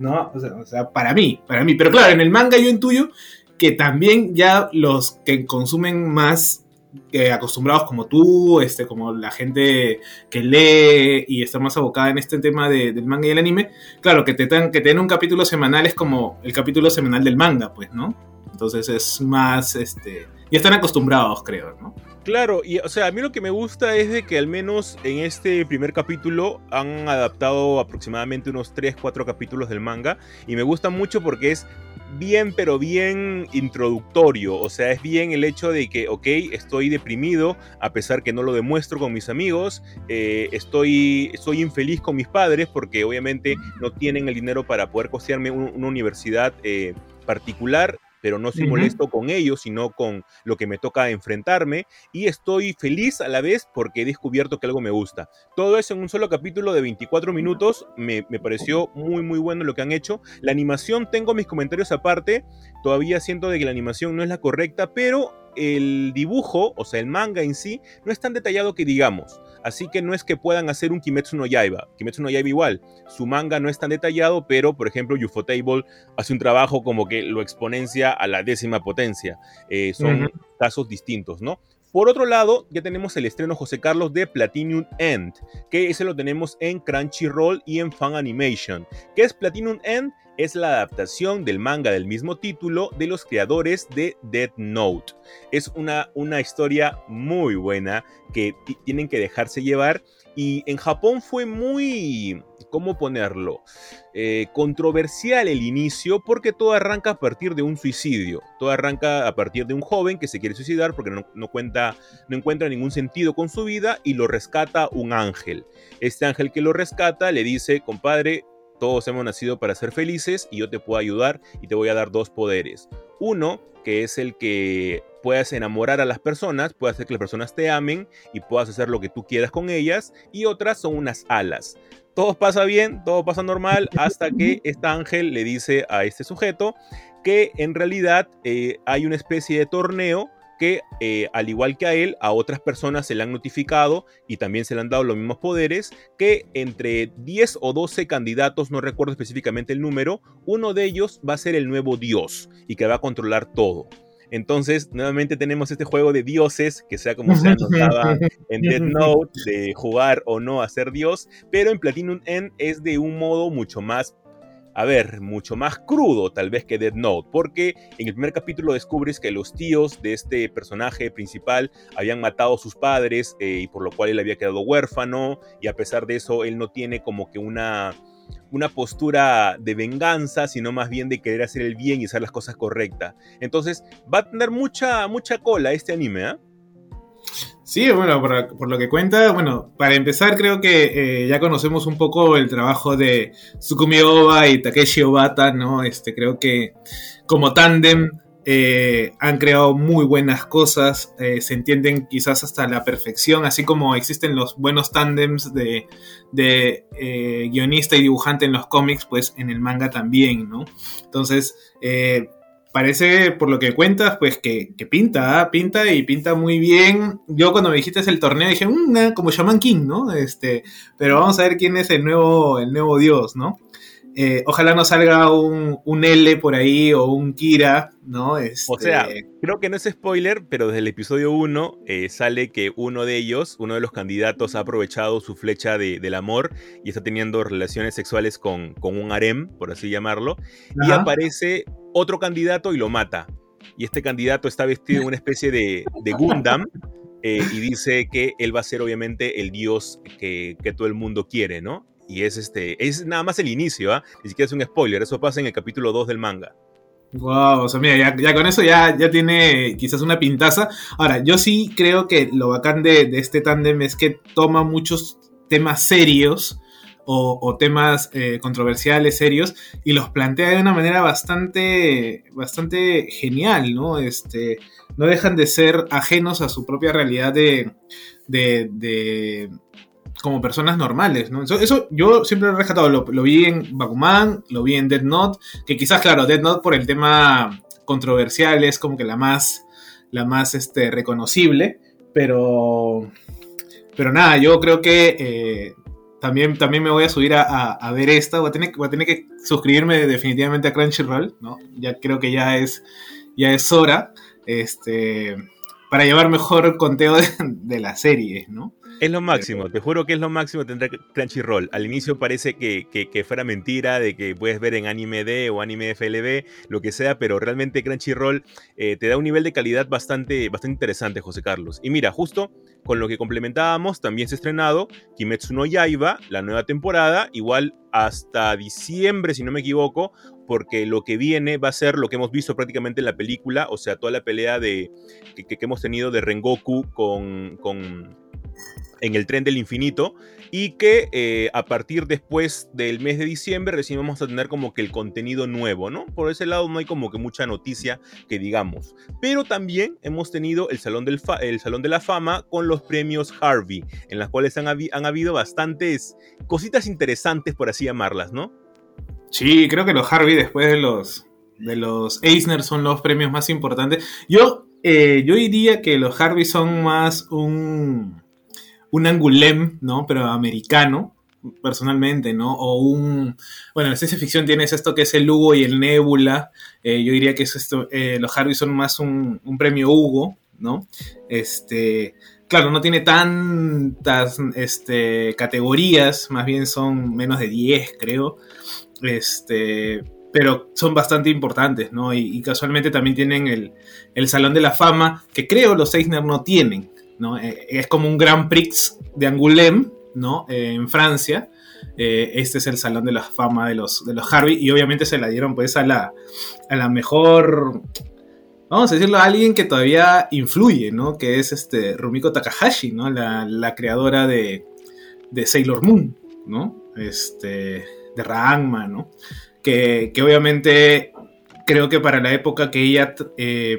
¿No? O sea, o sea, para mí, para mí. Pero claro, en el manga yo intuyo que también ya los que consumen más eh, acostumbrados como tú, este, como la gente que lee y está más abocada en este tema de, del manga y el anime, claro, que te, ten, que te den un capítulo semanal es como el capítulo semanal del manga, pues, ¿no? Entonces es más, este, ya están acostumbrados, creo, ¿no? Claro, y o sea, a mí lo que me gusta es de que al menos en este primer capítulo han adaptado aproximadamente unos 3, 4 capítulos del manga y me gusta mucho porque es bien, pero bien introductorio, o sea, es bien el hecho de que, ok, estoy deprimido a pesar que no lo demuestro con mis amigos, eh, estoy, estoy infeliz con mis padres porque obviamente no tienen el dinero para poder costearme un, una universidad eh, particular pero no soy molesto con ellos, sino con lo que me toca enfrentarme y estoy feliz a la vez porque he descubierto que algo me gusta. Todo eso en un solo capítulo de 24 minutos me, me pareció muy muy bueno lo que han hecho. La animación, tengo mis comentarios aparte, todavía siento de que la animación no es la correcta, pero el dibujo, o sea, el manga en sí, no es tan detallado que digamos. Así que no es que puedan hacer un Kimetsu no Yaiba. Kimetsu no Yaiba igual. Su manga no es tan detallado, pero por ejemplo Ufotable hace un trabajo como que lo exponencia a la décima potencia. Eh, son uh -huh. casos distintos, ¿no? Por otro lado, ya tenemos el estreno José Carlos de Platinum End, que ese lo tenemos en Crunchyroll y en Fan Animation. ¿Qué es Platinum End? Es la adaptación del manga del mismo título de los creadores de Death Note. Es una, una historia muy buena que tienen que dejarse llevar y en Japón fue muy, ¿cómo ponerlo? Eh, controversial el inicio porque todo arranca a partir de un suicidio. Todo arranca a partir de un joven que se quiere suicidar porque no, no, cuenta, no encuentra ningún sentido con su vida y lo rescata un ángel. Este ángel que lo rescata le dice, compadre, todos hemos nacido para ser felices y yo te puedo ayudar y te voy a dar dos poderes. Uno, que es el que puedas enamorar a las personas, puedes hacer que las personas te amen y puedas hacer lo que tú quieras con ellas. Y otras son unas alas. Todo pasa bien, todo pasa normal, hasta que este ángel le dice a este sujeto que en realidad eh, hay una especie de torneo que eh, al igual que a él, a otras personas se le han notificado y también se le han dado los mismos poderes, que entre 10 o 12 candidatos, no recuerdo específicamente el número, uno de ellos va a ser el nuevo dios y que va a controlar todo. Entonces, nuevamente tenemos este juego de dioses, que sea como se anotaba en Dead Note, de jugar o no a ser dios, pero en Platinum End es de un modo mucho más a ver, mucho más crudo tal vez que Dead Note, porque en el primer capítulo descubres que los tíos de este personaje principal habían matado a sus padres eh, y por lo cual él había quedado huérfano y a pesar de eso él no tiene como que una, una postura de venganza, sino más bien de querer hacer el bien y hacer las cosas correctas. Entonces va a tener mucha, mucha cola este anime, ¿ah? Sí, bueno, por, lo que cuenta, bueno, para empezar creo que eh, ya conocemos un poco el trabajo de Tsukumi Oba y Takeshi Obata, ¿no? Este, creo que como tándem eh, han creado muy buenas cosas, eh, se entienden quizás hasta la perfección, así como existen los buenos tándems de, de guionista y dibujante en los cómics, pues en el manga también, ¿no? Entonces, parece, por lo que cuentas, pues que, pinta, ¿ah? pinta y pinta muy bien. Yo cuando me dijiste el torneo dije, mmm, como Shaman King, ¿no? Este, pero vamos a ver quién es el nuevo, el nuevo dios, ¿no? Eh, ojalá no salga un, un, L por ahí o un Kira, ¿no? O sea, este, creo que no es spoiler, pero desde el episodio 1 eh, sale que uno de ellos, uno de los candidatos, ha aprovechado su flecha del amor y está teniendo relaciones sexuales con, con un harem, por así llamarlo, y aparece otro candidato y lo mata. Y este candidato está vestido en una especie de, de Gundam. Eh, y dice que él va a ser obviamente el dios que, que todo el mundo quiere, ¿no? Y es este es nada más el inicio, ¿ah? Ni siquiera es un spoiler, eso pasa en el capítulo 2 del manga. Wow, o sea, mira, ya, con eso ya, ya tiene quizás una pintaza. Ahora, yo sí creo que lo bacán de, este tándem es que toma muchos temas serios o, temas eh, controversiales, serios, y los plantea de una manera bastante, bastante genial, ¿no? Este, no dejan de ser ajenos a su propia realidad de, de como personas normales, ¿no? Eso, yo siempre lo he rescatado, lo, vi en Bakuman, lo vi en Dead Note, que quizás, claro, Dead Note por el tema controversial es como que la más, la más este, reconocible, pero, pero nada, yo creo que eh, también, también me voy a subir a, ver esta, voy a, tener, voy a tener que suscribirme definitivamente a Crunchyroll, ¿no? Ya creo que ya es, ya es hora, este, para llevar mejor conteo de, de la serie, ¿no? Es lo máximo, te juro que es lo máximo tendrá Crunchyroll. Al inicio parece que, que, fuera mentira, de que puedes ver en Anime D o Anime FLB, lo que sea, pero realmente Crunchyroll eh, te da un nivel de calidad bastante, bastante interesante, José Carlos. Y mira, justo con lo que complementábamos, también se ha estrenado Kimetsu no Yaiba, la nueva temporada, igual hasta diciembre, si no me equivoco, porque lo que viene va a ser lo que hemos visto prácticamente en la película, o sea, toda la pelea de, que, que hemos tenido de Rengoku con, con en el tren del infinito y que eh, a partir después del mes de diciembre recién vamos a tener como que el contenido nuevo, ¿no? Por ese lado no hay como que mucha noticia que digamos. Pero también hemos tenido el Salón, del el Salón de la Fama con los premios Harvey, en las cuales han, han habido bastantes cositas interesantes, por así llamarlas, ¿no? Sí, creo que los Harvey después de los, de los Eisner son los premios más importantes. Yo, eh, yo diría que los Harvey son más un un Angulem, ¿no? Pero americano, personalmente, ¿no? O un... Bueno, la ciencia ficción tienes esto que es el Hugo y el Nebula. Eh, yo diría que es esto, eh, los Harvey son más un, premio Hugo, ¿no? Este... Claro, no tiene tantas este, categorías, más bien son menos de 10, creo. Este, pero son bastante importantes, ¿no? Y, casualmente también tienen el, el, Salón de la Fama, que creo los Eisner no tienen, eh, es como un Grand Prix de Angoulême, ¿no? Eh, en Francia. Eh, este es el salón de la fama de los, de los Harvey y obviamente se la dieron pues a la, a la mejor, vamos a decirlo, a alguien que todavía influye, ¿no? Que es este Rumiko Takahashi, ¿no? La, creadora de, Sailor Moon, ¿no? Este, de Ranma, ¿no? Que, que obviamente creo que para la época que ella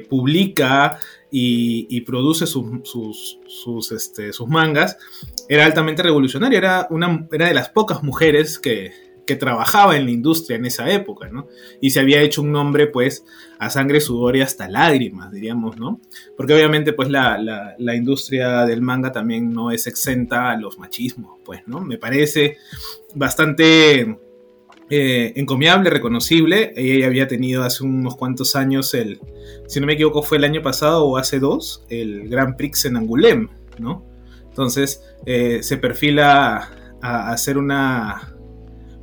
publica y, produce sus, sus, este, sus, mangas, era altamente revolucionaria, era, una, era de las pocas mujeres que, que, trabajaba en la industria en esa época, ¿no? Y se había hecho un nombre, pues, a sangre, sudor y hasta lágrimas, diríamos, ¿no? Porque obviamente, pues, la, la, la industria del manga también no es exenta a los machismos, pues, ¿no? Me parece bastante eh, encomiable, reconocible. Ella había tenido hace unos cuantos años el, si no me equivoco, fue el año pasado o hace dos, el Grand Prix en Angoulême, ¿no? Entonces eh, se perfila a, ser una,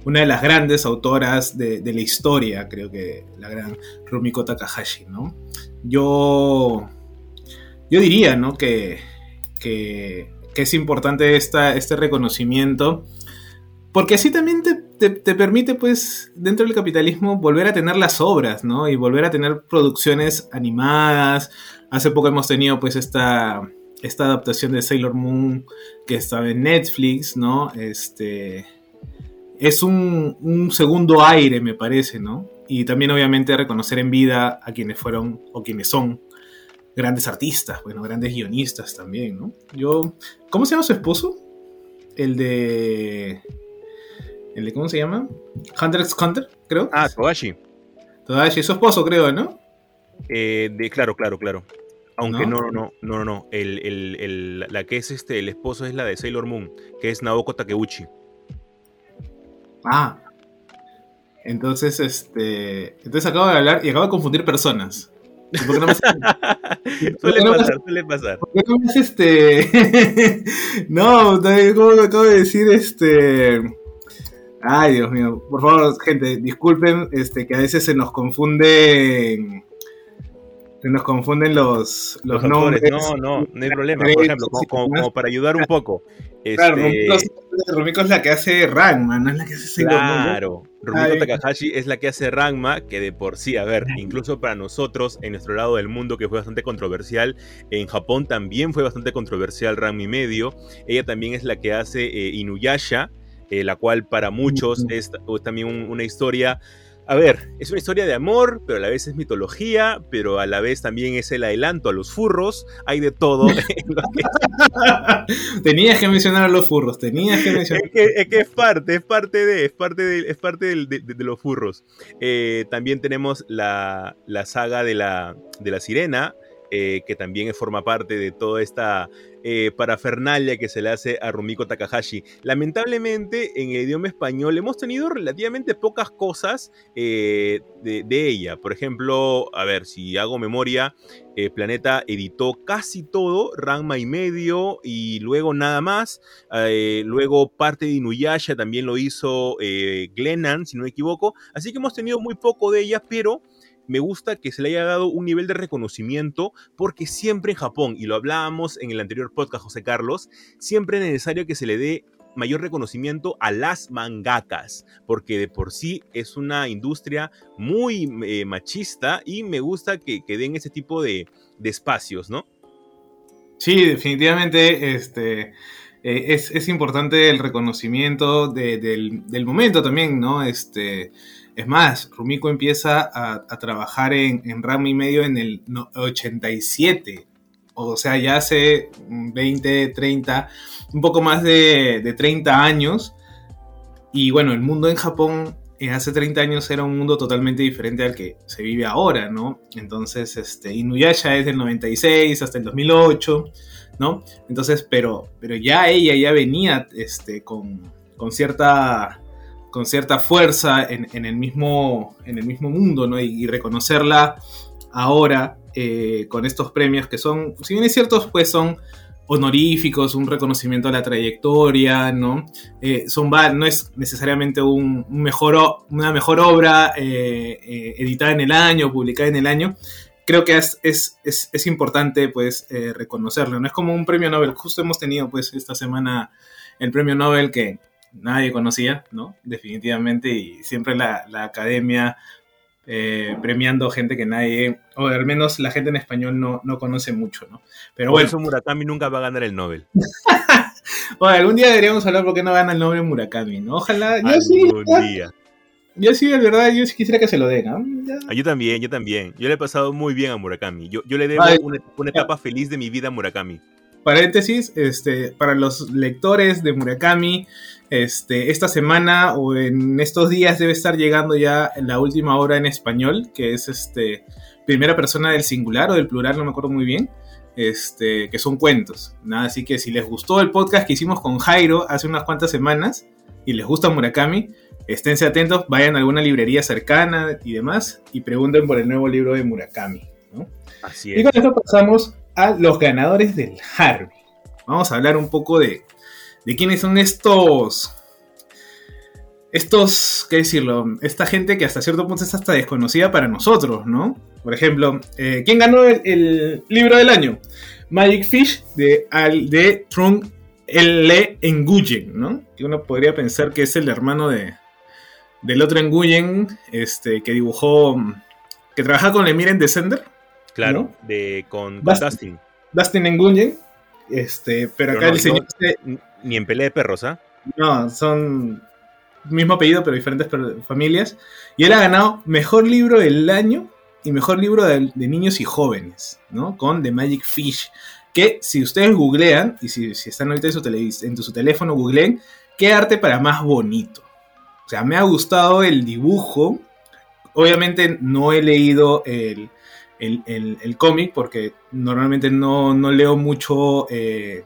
una de las grandes autoras de, la historia, creo que la gran Rumiko Takahashi, ¿no? Yo, yo diría, ¿no? Que, que, es importante esta, este reconocimiento, porque así también te, te, permite, pues, dentro del capitalismo, volver a tener las obras, ¿no? Y volver a tener producciones animadas. Hace poco hemos tenido, pues, esta esta adaptación de Sailor Moon que estaba en Netflix, ¿no? Este, es un, segundo aire, me parece, ¿no? Y también obviamente reconocer en vida a quienes fueron o quienes son grandes artistas, bueno, grandes guionistas también, ¿no? Yo, ¿cómo se llama su esposo? El de... ¿El de cómo se llama? Hunter x Hunter, creo. Ah, Togashi. Togashi, su esposo, creo, ¿no? Eh, de, claro, claro, claro. Aunque no, no, no, no, no, no. El, el, el, la que es este, el esposo es la de Sailor Moon, que es Naoko Takeuchi. Ah. Entonces, este. Entonces acabo de hablar y acabo de confundir personas. ¿Por qué no me suele pasar, suele pasar. ¿Por qué no me este. no, como acabo de decir, este. Ay, Dios mío. Por favor, gente, disculpen este, que a veces se nos confunden se nos confunden los, los, nombres. No, no, no hay problema. Por ejemplo, como, para ayudar un poco. Claro, este... Rumiko es la que hace Rangma, no es la que hace Claro, Rumiko Takahashi es la que hace Rangma, que de por sí, a ver, incluso para nosotros, en nuestro lado del mundo, que fue bastante controversial, en Japón también fue bastante controversial Rangma y medio. Ella también es la que hace eh, Inuyasha, eh, la cual para muchos es, también una historia a ver, es una historia de amor, pero a la vez es mitología, pero a la vez también es el adelanto a los furros. Hay de todo. tenías que mencionar a los furros, tenías que mencionar. Es que, es, parte, es parte de, es parte de, es parte de, los furros. Eh, también tenemos la, la saga de la, de la sirena, eh, que también forma parte de toda esta eh, parafernalia que se le hace a Rumiko Takahashi. Lamentablemente, en el idioma español hemos tenido relativamente pocas cosas eh, de, ella. Por ejemplo, a ver, si hago memoria, Planeta editó casi todo, Ranma y medio, y luego nada más. luego parte de Inuyasha también lo hizo Glennan, si no me equivoco. Así que hemos tenido muy poco de ella, pero me gusta que se le haya dado un nivel de reconocimiento porque siempre en Japón, y lo hablábamos en el anterior podcast, José Carlos, siempre es necesario que se le dé mayor reconocimiento a las mangakas, porque de por sí es una industria muy eh, machista y me gusta que, den ese tipo de, espacios, ¿no? Sí, definitivamente este, eh, es, importante el reconocimiento del, del, momento también, ¿no? Este, es más, Rumiko empieza a, trabajar en, en y medio en el 87. O sea, ya hace 20, 30, un poco más de, 30 años. Y bueno, el mundo en Japón eh, hace 30 años era un mundo totalmente diferente al que se vive ahora, ¿no? Entonces, este, Inuyasha es del 96 hasta el 2008, ¿no? Entonces, pero, pero ya ella ya venía este, con, con cierta con cierta fuerza en, el, mismo, en el mismo mundo, ¿no? Y, reconocerla ahora eh, con estos premios que son, si bien es cierto, pues son honoríficos, un reconocimiento a la trayectoria, ¿no? Eh, son, no es necesariamente un, mejor, una mejor obra eh, editada en el año, publicada en el año. Creo que es, es, importante, pues, reconocerlo. No es como un premio Nobel. Justo hemos tenido, pues, esta semana el premio Nobel que, nadie conocía, ¿no? Definitivamente, y siempre la, academia eh, premiando gente que nadie, o al menos la gente en español no, conoce mucho, ¿no? Pero bueno. eso Murakami nunca va a ganar el Nobel. bueno, algún día deberíamos hablar por qué no gana el Nobel Murakami, ¿no? Ojalá. Yo sí, día. Yo sí, de verdad, yo sí quisiera que se lo den, ¿no? Ah, yo también, yo también. Yo le he pasado muy bien a Murakami. Yo, yo le debo una, una etapa feliz de mi vida a Murakami paréntesis, este, para los lectores de Murakami, este, esta semana o en estos días debe estar llegando ya la última obra en español, que es este, primera persona del singular o del plural, no me acuerdo muy bien, este, que son cuentos. Nada, así que si les gustó el podcast que hicimos con Jairo hace unas cuantas semanas, y les gusta Murakami, esténse atentos, vayan a alguna librería cercana y demás y pregunten por el nuevo libro de Murakami. Así Y con esto pasamos a los ganadores del Harvey. Vamos a hablar un poco de, de quiénes son estos estos, ¿qué decirlo? Esta gente que hasta cierto punto es hasta desconocida para nosotros, ¿no? Por ejemplo, eh, ¿quién ganó el, libro del año? Magic Fish de, al, de Trung L. Nguyen, ¿no? Que uno podría pensar que es el hermano de, del otro Nguyen, este, que dibujó, que trabaja con Lemire en Descender. Claro, de, con, Dustin. Dustin, Nguyen, este, pero, acá el señor... ni en pelea de perros, ¿ah? No, son mismo apellido, pero diferentes familias. Y él ha ganado mejor libro del año y mejor libro de, niños y jóvenes, ¿no? Con The Magic Fish. Que si ustedes googlean, y si, están ahorita en su, en su teléfono, googleen, ¿qué arte para más bonito? O sea, me ha gustado el dibujo. Obviamente no he leído el, cómic porque normalmente no, leo mucho eh,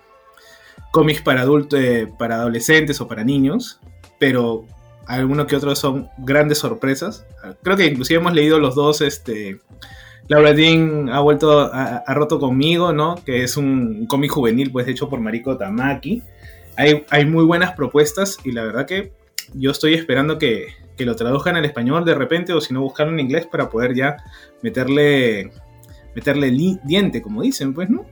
cómics para adultos, eh, para adolescentes o para niños pero algunos que otros son grandes sorpresas. Creo que inclusive hemos leído los dos, este, Laura Dean ha vuelto, a, roto conmigo, ¿no? Que es un cómic juvenil, pues hecho por Mariko Tamaki. Hay, hay, muy buenas propuestas y la verdad que yo estoy esperando que, que lo traduzcan al español de repente o si no buscarlo en inglés para poder ya meterle, meterle diente, como dicen, pues, ¿no?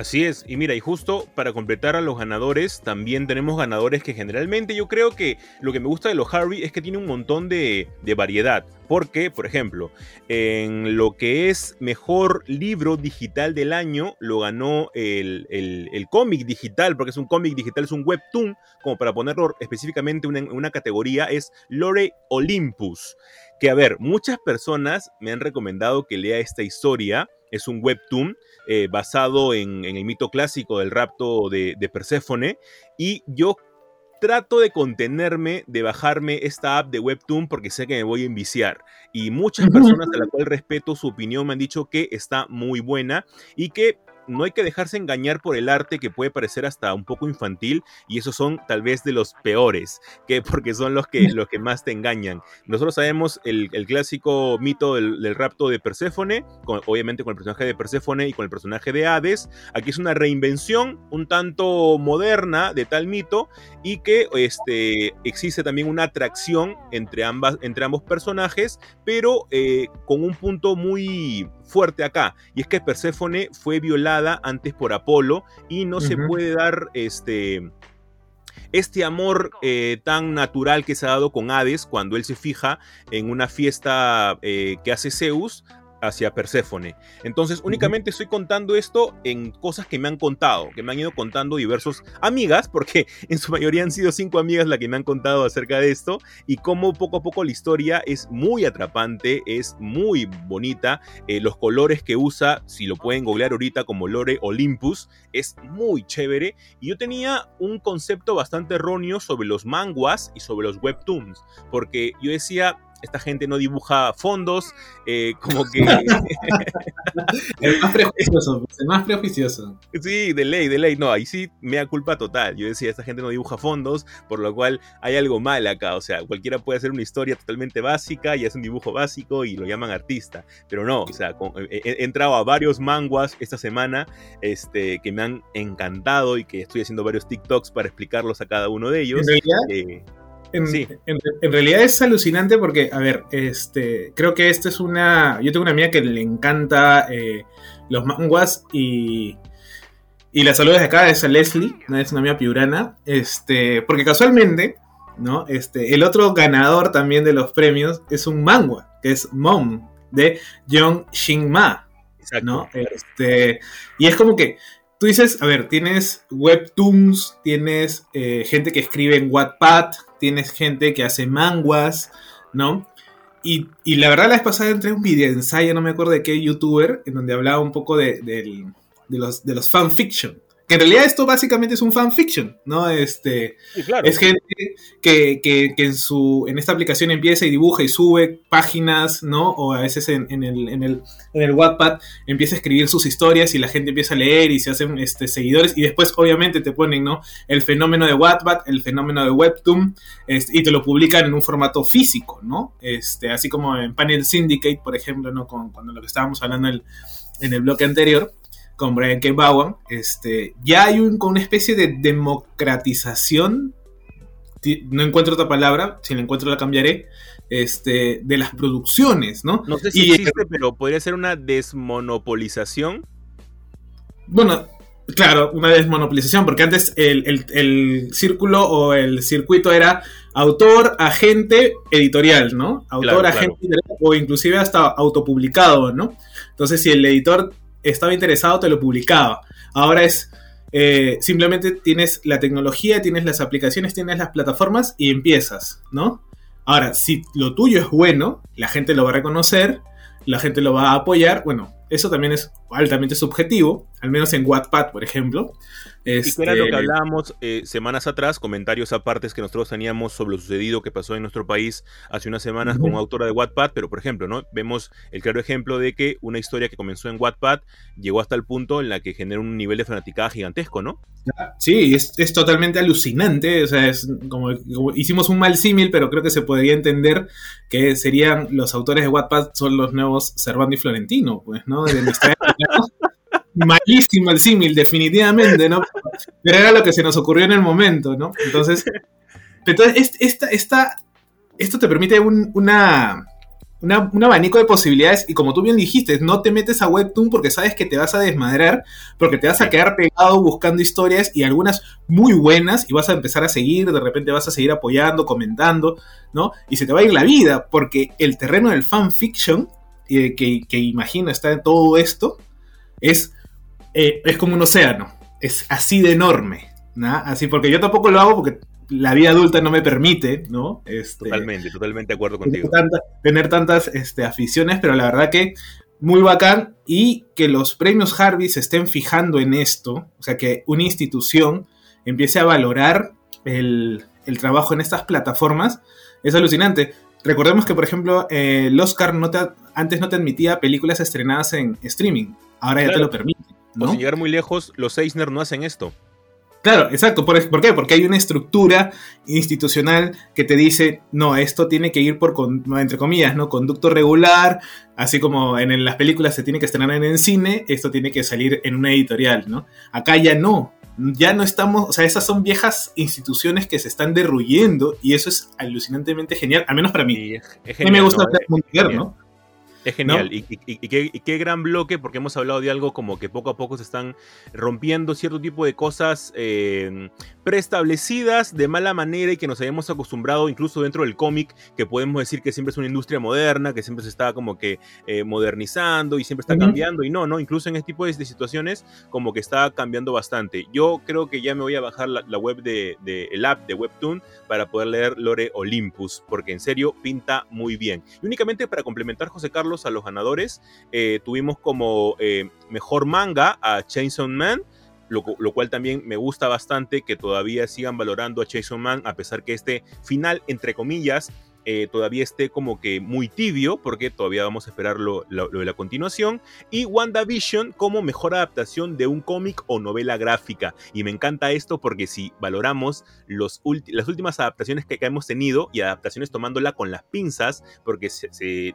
Así es, y mira, y justo para completar a los ganadores, también tenemos ganadores que generalmente yo creo que lo que me gusta de los Harvey es que tiene un montón de, variedad. Porque, por ejemplo, en lo que es mejor libro digital del año, lo ganó el, el, cómic digital, porque es un cómic digital, es un webtoon, como para ponerlo específicamente en una categoría, es Lore Olympus. Que a ver, muchas personas me han recomendado que lea esta historia, es un webtoon eh, basado en, el mito clásico del rapto de, de Perséfone. Y yo trato de contenerme de bajarme esta app de Webtoon porque sé que me voy a enviciar. Y muchas personas a las cuales respeto su opinión me han dicho que está muy buena y que no hay que dejarse engañar por el arte que puede parecer hasta un poco infantil y esos son tal vez de los peores, que porque son los que, los que más te engañan. Nosotros sabemos el, clásico mito del, rapto de Perséfone, obviamente con el personaje de Perséfone y con el personaje de Hades. Aquí es una reinvención un tanto moderna de tal mito y que este, existe también una atracción entre, ambas, entre ambos personajes, pero eh, con un punto muy fuerte acá, y es que Perséfone fue violada antes por Apolo y no se puede dar este este amor eh, tan natural que se ha dado con Hades cuando él se fija en una fiesta eh, que hace Zeus hacia Perséfone. Entonces, únicamente estoy contando esto en cosas que me han contado, que me han ido contando diversos amigas, porque en su mayoría han sido cinco amigas las que me han contado acerca de esto, y cómo poco a poco la historia es muy atrapante, es muy bonita, eh, los colores que usa, si lo pueden googlear ahorita como Lore Olympus, es muy chévere, y yo tenía un concepto bastante erróneo sobre los manguas y sobre los webtoons, porque yo decía, esta gente no dibuja fondos, eh, como que... el más prejuicioso, el más prejuicioso. Sí, de ley, de ley, no, ahí sí me da culpa total. Yo decía, esta gente no dibuja fondos, por lo cual hay algo mal acá, o sea, cualquiera puede hacer una historia totalmente básica y hace un dibujo básico y lo llaman artista, pero no, o sea, he, entrado a varios manguas esta semana este, que me han encantado y que estoy haciendo varios TikToks para explicarlos a cada uno de ellos. Eh, en, en, realidad es alucinante porque, a ver, este, creo que esta es una. Yo tengo una amiga que le encanta eh, los manguas y. Y la saludo desde acá, es a Leslie, es una amiga piurana. Este, porque casualmente, ¿no? Este, el otro ganador también de los premios es un manga, que es Mom, de Jung Shin Ma. ¿no? Este, y es como que tú dices, a ver, tienes webtoons, tienes eh, gente que escribe en Wattpad, tienes gente que hace manguas, ¿no? Y, la verdad, la vez pasada entré un video ensayo, no me acuerdo de qué youtuber, en donde hablaba un poco de, los, de los fanfiction, que en realidad esto básicamente es un fanfiction, ¿no? Este, claro. Es gente que, que, que, en, su, en esta aplicación empieza y dibuja y sube páginas, ¿no? O a veces en, en, el, en, el, en el Wattpad empieza a escribir sus historias y la gente empieza a leer y se hacen este, seguidores y después obviamente te ponen, ¿no? El fenómeno de Wattpad, el fenómeno de Webtoon este, y te lo publican en un formato físico, ¿no? Este, así como en Panel Syndicate, por ejemplo, ¿no? Con, cuando lo que estábamos hablando el, en el bloque anterior con Brian K. Bowen, este, ya hay un, una especie de democratización, no encuentro otra palabra, si la encuentro la cambiaré, este, de las producciones, ¿no? No sé si y, existe, pero podría ser una desmonopolización. Bueno, claro, una desmonopolización, porque antes el, el, el, círculo o el circuito era autor, agente, editorial, ¿no? Autor, claro, agente, claro. o inclusive hasta autopublicado, ¿no? Entonces, si el editor estaba interesado, te lo publicaba. Ahora es eh, simplemente tienes la tecnología, tienes las aplicaciones, tienes las plataformas y empiezas, ¿no? Ahora, si lo tuyo es bueno, la gente lo va a reconocer, la gente lo va a apoyar, bueno, eso también es altamente subjetivo, al menos en Wattpad, por ejemplo. Este... Y que era lo que hablábamos eh, semanas atrás, comentarios apartes que nosotros teníamos sobre lo sucedido que pasó en nuestro país hace unas semanas uh -huh. con una autora de Wattpad, pero por ejemplo, ¿no? Vemos el claro ejemplo de que una historia que comenzó en Wattpad llegó hasta el punto en la que genera un nivel de fanaticada gigantesco, ¿no? Sí, es, es totalmente alucinante, o sea, es como, como hicimos un mal símil, pero creo que se podría entender que serían los autores de Wattpad son los nuevos Servando y Florentino, pues, ¿no? De malísimo el símil, definitivamente, ¿no? Pero era lo que se nos ocurrió en el momento, ¿no? Entonces, entonces esta, esta, esto te permite un, una, un abanico de posibilidades y como tú bien dijiste, no te metes a Webtoon porque sabes que te vas a desmadrar, porque te vas a quedar pegado buscando historias y algunas muy buenas y vas a empezar a seguir, de repente vas a seguir apoyando, comentando, ¿no? Y se te va a ir la vida porque el terreno del fanfiction, eh, que, que imagino está en todo esto, es eh, es como un océano, es así de enorme, ¿no? Así, porque yo tampoco lo hago porque la vida adulta no me permite, ¿no? Este, totalmente, totalmente de acuerdo contigo. Tener tantas este, aficiones, pero la verdad que muy bacán y que los premios Harvey se estén fijando en esto, o sea, que una institución empiece a valorar el, el trabajo en estas plataformas, es alucinante. Recordemos que, por ejemplo, eh, el Oscar no te, antes no te admitía películas estrenadas en streaming, ahora ya te lo permite. ¿no? O sin llegar muy lejos, los Eisner no hacen esto. Claro, exacto. ¿Por, ¿Por, qué? Porque hay una estructura institucional que te dice, no, esto tiene que ir por, entre comillas, ¿no? Conducto regular, así como en, en las películas se tiene que estrenar en el cine, esto tiene que salir en una editorial, ¿no? Acá ya no. Ya no estamos, o sea, esas son viejas instituciones que se están derruyendo y eso es alucinantemente genial, al menos para mí. Sí, es genial, a mí me gusta ¿no? Mundial, ¿no? Es genial. ¿No? Y, y, y, qué, y, qué, gran bloque, porque hemos hablado de algo como que poco a poco se están rompiendo cierto tipo de cosas eh, preestablecidas de mala manera y que nos hayamos acostumbrado, incluso dentro del cómic, que podemos decir que siempre es una industria moderna, que siempre se está como que eh, modernizando y siempre está uh -huh. cambiando. Y no, no, incluso en este tipo de, de, situaciones, como que está cambiando bastante. Yo creo que ya me voy a bajar la, la web de, de, el app de Webtoon para poder leer Lore Olympus, porque en serio pinta muy bien. Y únicamente para complementar, José Carlos a los ganadores. Eh, tuvimos como eh, mejor manga a Chainsaw Man. Lo, lo, cual también me gusta bastante que todavía sigan valorando a Chainsaw Man, a pesar que este final, entre comillas, eh, todavía esté como que muy tibio, porque todavía vamos a esperar lo, de la continuación. Y WandaVision como mejor adaptación de un cómic o novela gráfica. Y me encanta esto porque si valoramos los las últimas adaptaciones que, que, hemos tenido y adaptaciones tomándola con las pinzas, porque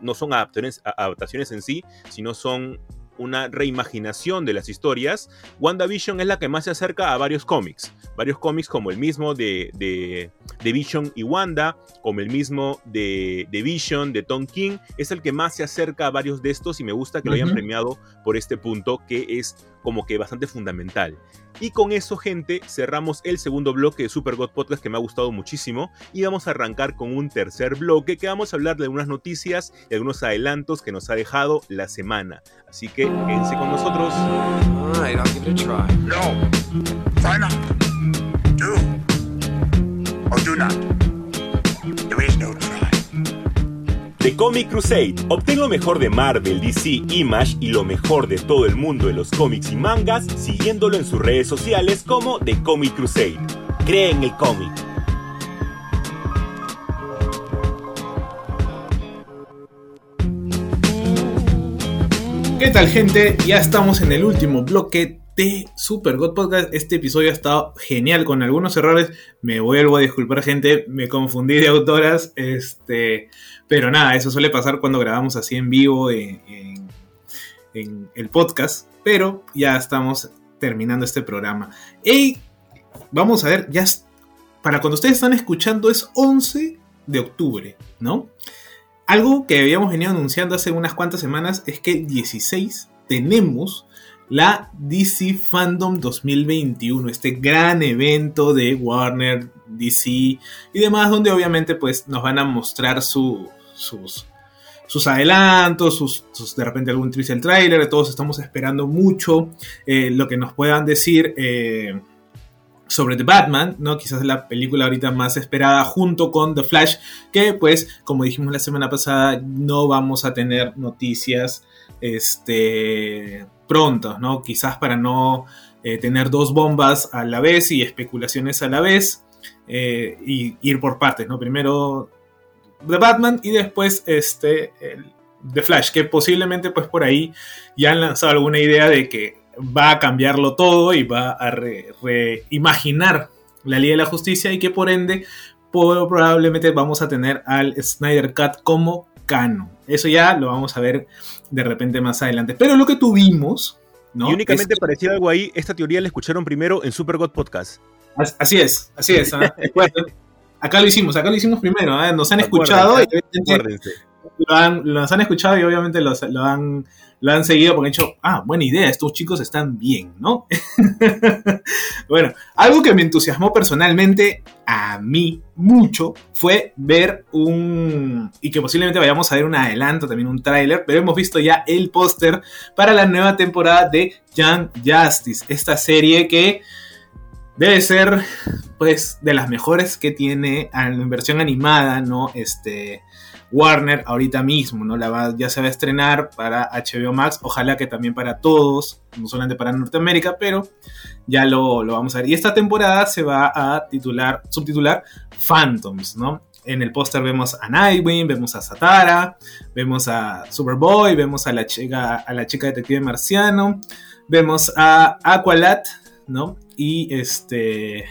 no son adaptaciones, adaptaciones en sí, sino son una reimaginación de las historias, WandaVision es la que más se acerca a varios cómics. Varios cómics como el mismo de, de, de Vision y Wanda, como el mismo de, de, Vision, de Tom King, es el que más se acerca a varios de estos y me gusta que lo hayan premiado por este punto que es como que bastante fundamental. Y con eso, gente, cerramos el segundo bloque de Super God Podcast que me ha gustado muchísimo. Y vamos a arrancar con un tercer bloque que vamos a hablar de algunas noticias y algunos adelantos que nos ha dejado la semana. Así que quédense con nosotros. Alright, I'll give it a try. No. The Comic Crusade. Obtén lo mejor de Marvel, DC, Image y lo mejor de todo el mundo de los cómics y mangas siguiéndolo en sus redes sociales como The Comic Crusade. Cree en el cómic. ¿Qué tal gente? Ya estamos en el último bloque de Super God Podcast. Este episodio ha estado genial con algunos errores. Me vuelvo a disculpar gente, me confundí de autoras. Este, pero nada, eso suele pasar cuando grabamos así en vivo en, el podcast. Pero ya estamos terminando este programa. Y vamos a ver, ya para cuando ustedes están escuchando es 11 de octubre, ¿no? Algo que habíamos venido anunciando hace unas cuantas semanas es que el 16 tenemos la DC Fandom 2021, este gran evento de Warner, DC y demás, donde obviamente pues nos van a mostrar sus, sus adelantos, sus, de repente algún el trailer, todos estamos esperando mucho eh, lo que nos puedan decir. Eh, sobre The Batman, ¿no? Quizás la película ahorita más esperada junto con The Flash, que pues, como dijimos la semana pasada, no vamos a tener noticias este, pronto, ¿no? Quizás para no eh, tener dos bombas a la vez y especulaciones a la vez, eh, y ir por partes, ¿no? Primero The Batman y después este, The Flash, que posiblemente pues por ahí ya han lanzado alguna idea de que va a cambiarlo todo y va a reimaginar la Liga de la Justicia y que por ende probablemente vamos a tener al Snyder Cut como canon. Eso ya lo vamos a ver de repente más adelante. Pero lo que tuvimos... ¿no? Y únicamente parecía algo ahí, esta teoría la escucharon primero en Super God Podcast. Así es, así es. ¿ah? acá lo hicimos, acá lo hicimos primero. ¿ah? Nos han escuchado y lo han, nos han escuchado y obviamente lo han lo han seguido porque han dicho, ah, buena idea, estos chicos están bien, ¿no? bueno, algo que me entusiasmó personalmente a mí mucho fue ver un, y que posiblemente vayamos a ver un adelanto, también un tráiler, pero hemos visto ya el póster para la nueva temporada de Young Justice, esta serie que debe ser pues de las mejores que tiene en versión animada, ¿no? Este Warner ahorita mismo, ¿no? La va, ya se va a estrenar para HBO Max, ojalá que también para todos, no solamente para Norteamérica, pero ya lo, vamos a ver. Y esta temporada se va a titular, subtitular Phantoms, ¿no? En el póster vemos a Nightwing, vemos a Satara, vemos a Superboy, vemos a la chica, a la chica detective marciano, vemos a Aqualad, ¿no? Y este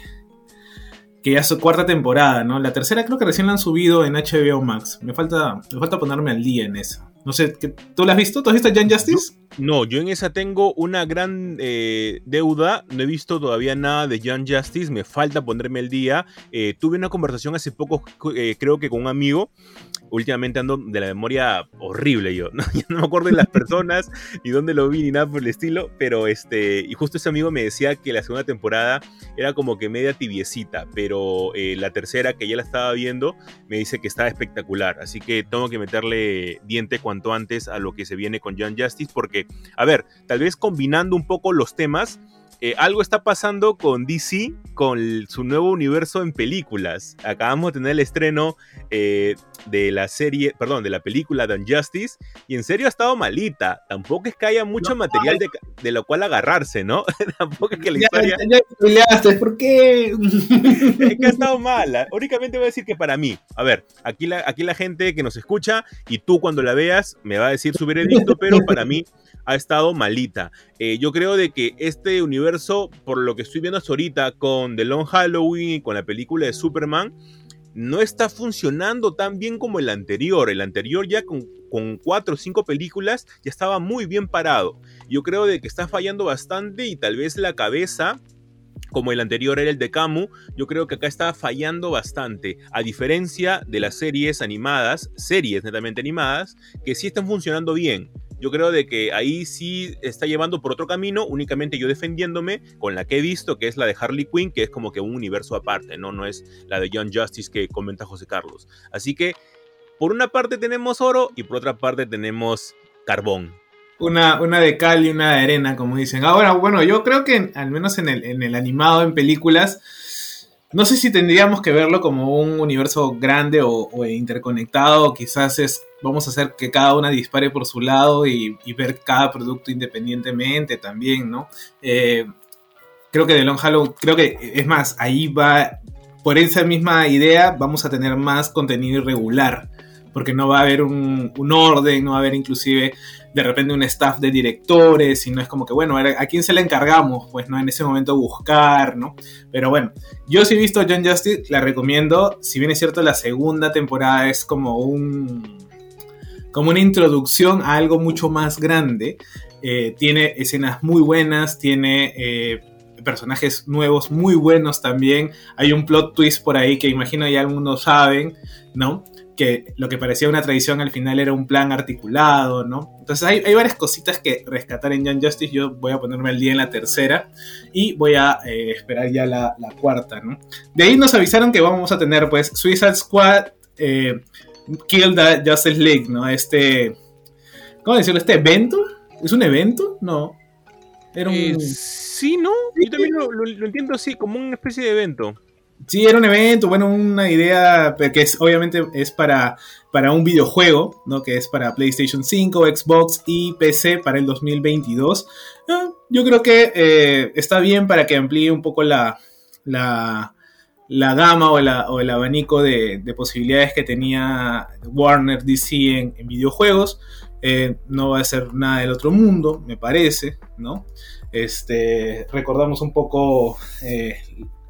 que ya es su cuarta temporada, ¿no? La tercera creo que recién la han subido en HBO Max. Me falta, me falta ponerme al día en eso. No sé, ¿tú la has visto? ¿Tú has visto Young Justice? No, yo en esa tengo una gran eh, deuda. No he visto todavía nada de Young Justice. Me falta ponerme al día. Eh, tuve una conversación hace poco, eh, creo que con un amigo, últimamente ando de la memoria horrible yo, ¿no? Ya no me acuerdo de las personas y dónde lo vi ni nada por el estilo, pero este, y justo ese amigo me decía que la segunda temporada era como que media tibiecita, pero eh, la tercera que ya la estaba viendo me dice que estaba espectacular, así que tengo que meterle diente cuanto antes a lo que se viene con Young Justice, porque, a ver, tal vez combinando un poco los temas, eh, algo está pasando con DC, con su nuevo universo en películas. Acabamos de tener el estreno eh, de la serie, perdón, de la película The Justice, y en serio ha estado malita. Tampoco es que haya mucho material de, lo cual agarrarse, ¿no? Tampoco es que la historia. Ya, ¿por qué? es que ha estado mala. Únicamente voy a decir que para mí, a ver, aquí la, aquí la gente que nos escucha y tú cuando la veas me va a decir su veredicto, pero para mí ha estado malita. Eh, yo creo de que este universo, por lo que estoy viendo hasta ahorita con The Long Halloween y con la película de Superman, no está funcionando tan bien como el anterior. El anterior ya con, con cuatro o cinco películas ya estaba muy bien parado. Yo creo de que está fallando bastante y tal vez la cabeza como el anterior era el de Camu, yo creo que acá está fallando bastante, a diferencia de las series animadas, series netamente animadas, que sí están funcionando bien yo creo de que ahí sí está llevando por otro camino, únicamente yo defendiéndome con la que he visto, que es la de Harley Quinn, que es como que un universo aparte, ¿no? No es la de Young Justice que comenta José Carlos. Así que, por una parte tenemos oro y por otra parte tenemos carbón. Una, una de cal y una de arena, como dicen. Ahora, bueno, yo creo que al menos en el, en el animado, en películas, no sé si tendríamos que verlo como un universo grande o, interconectado, quizás es vamos a hacer que cada una dispare por su lado y, ver cada producto independientemente también, ¿no? Eh, creo que de Long Hollow, creo que es más, ahí va, por esa misma idea, vamos a tener más contenido irregular, porque no va a haber un, orden, no va a haber inclusive de repente un staff de directores, y no es como que, bueno, ¿a quién se le encargamos? Pues no en ese momento buscar, ¿no? Pero bueno, yo sí he visto John Justice, la recomiendo, si bien es cierto, la segunda temporada es como un... como una introducción a algo mucho más grande, eh, tiene escenas muy buenas, tiene... Eh, personajes nuevos muy buenos también. Hay un plot twist por ahí que imagino ya algunos saben, ¿no? Que lo que parecía una tradición al final era un plan articulado, ¿no? Entonces hay, hay varias cositas que rescatar en Young Justice. Yo voy a ponerme al día en la tercera y voy a eh, esperar ya la, la, cuarta, ¿no? De ahí nos avisaron que vamos a tener, pues, Suicide Squad, eh, Kill the Justice League, ¿no? Este. ¿Cómo decirlo? ¿Este evento? ¿Es un evento? No. Era un... Eh, sí, ¿no? Yo también lo, lo entiendo así, como una especie de evento. Sí, era un evento, bueno, una idea que es, obviamente es para, para un videojuego, ¿no? Que es para PlayStation 5, Xbox y PC para el 2022. Ah, yo creo que eh, está bien para que amplíe un poco la, la, la gama o, o, el abanico de, posibilidades que tenía Warner DC en, videojuegos. Eh, no va a ser nada del otro mundo, me parece, ¿no? Este, recordamos un poco eh,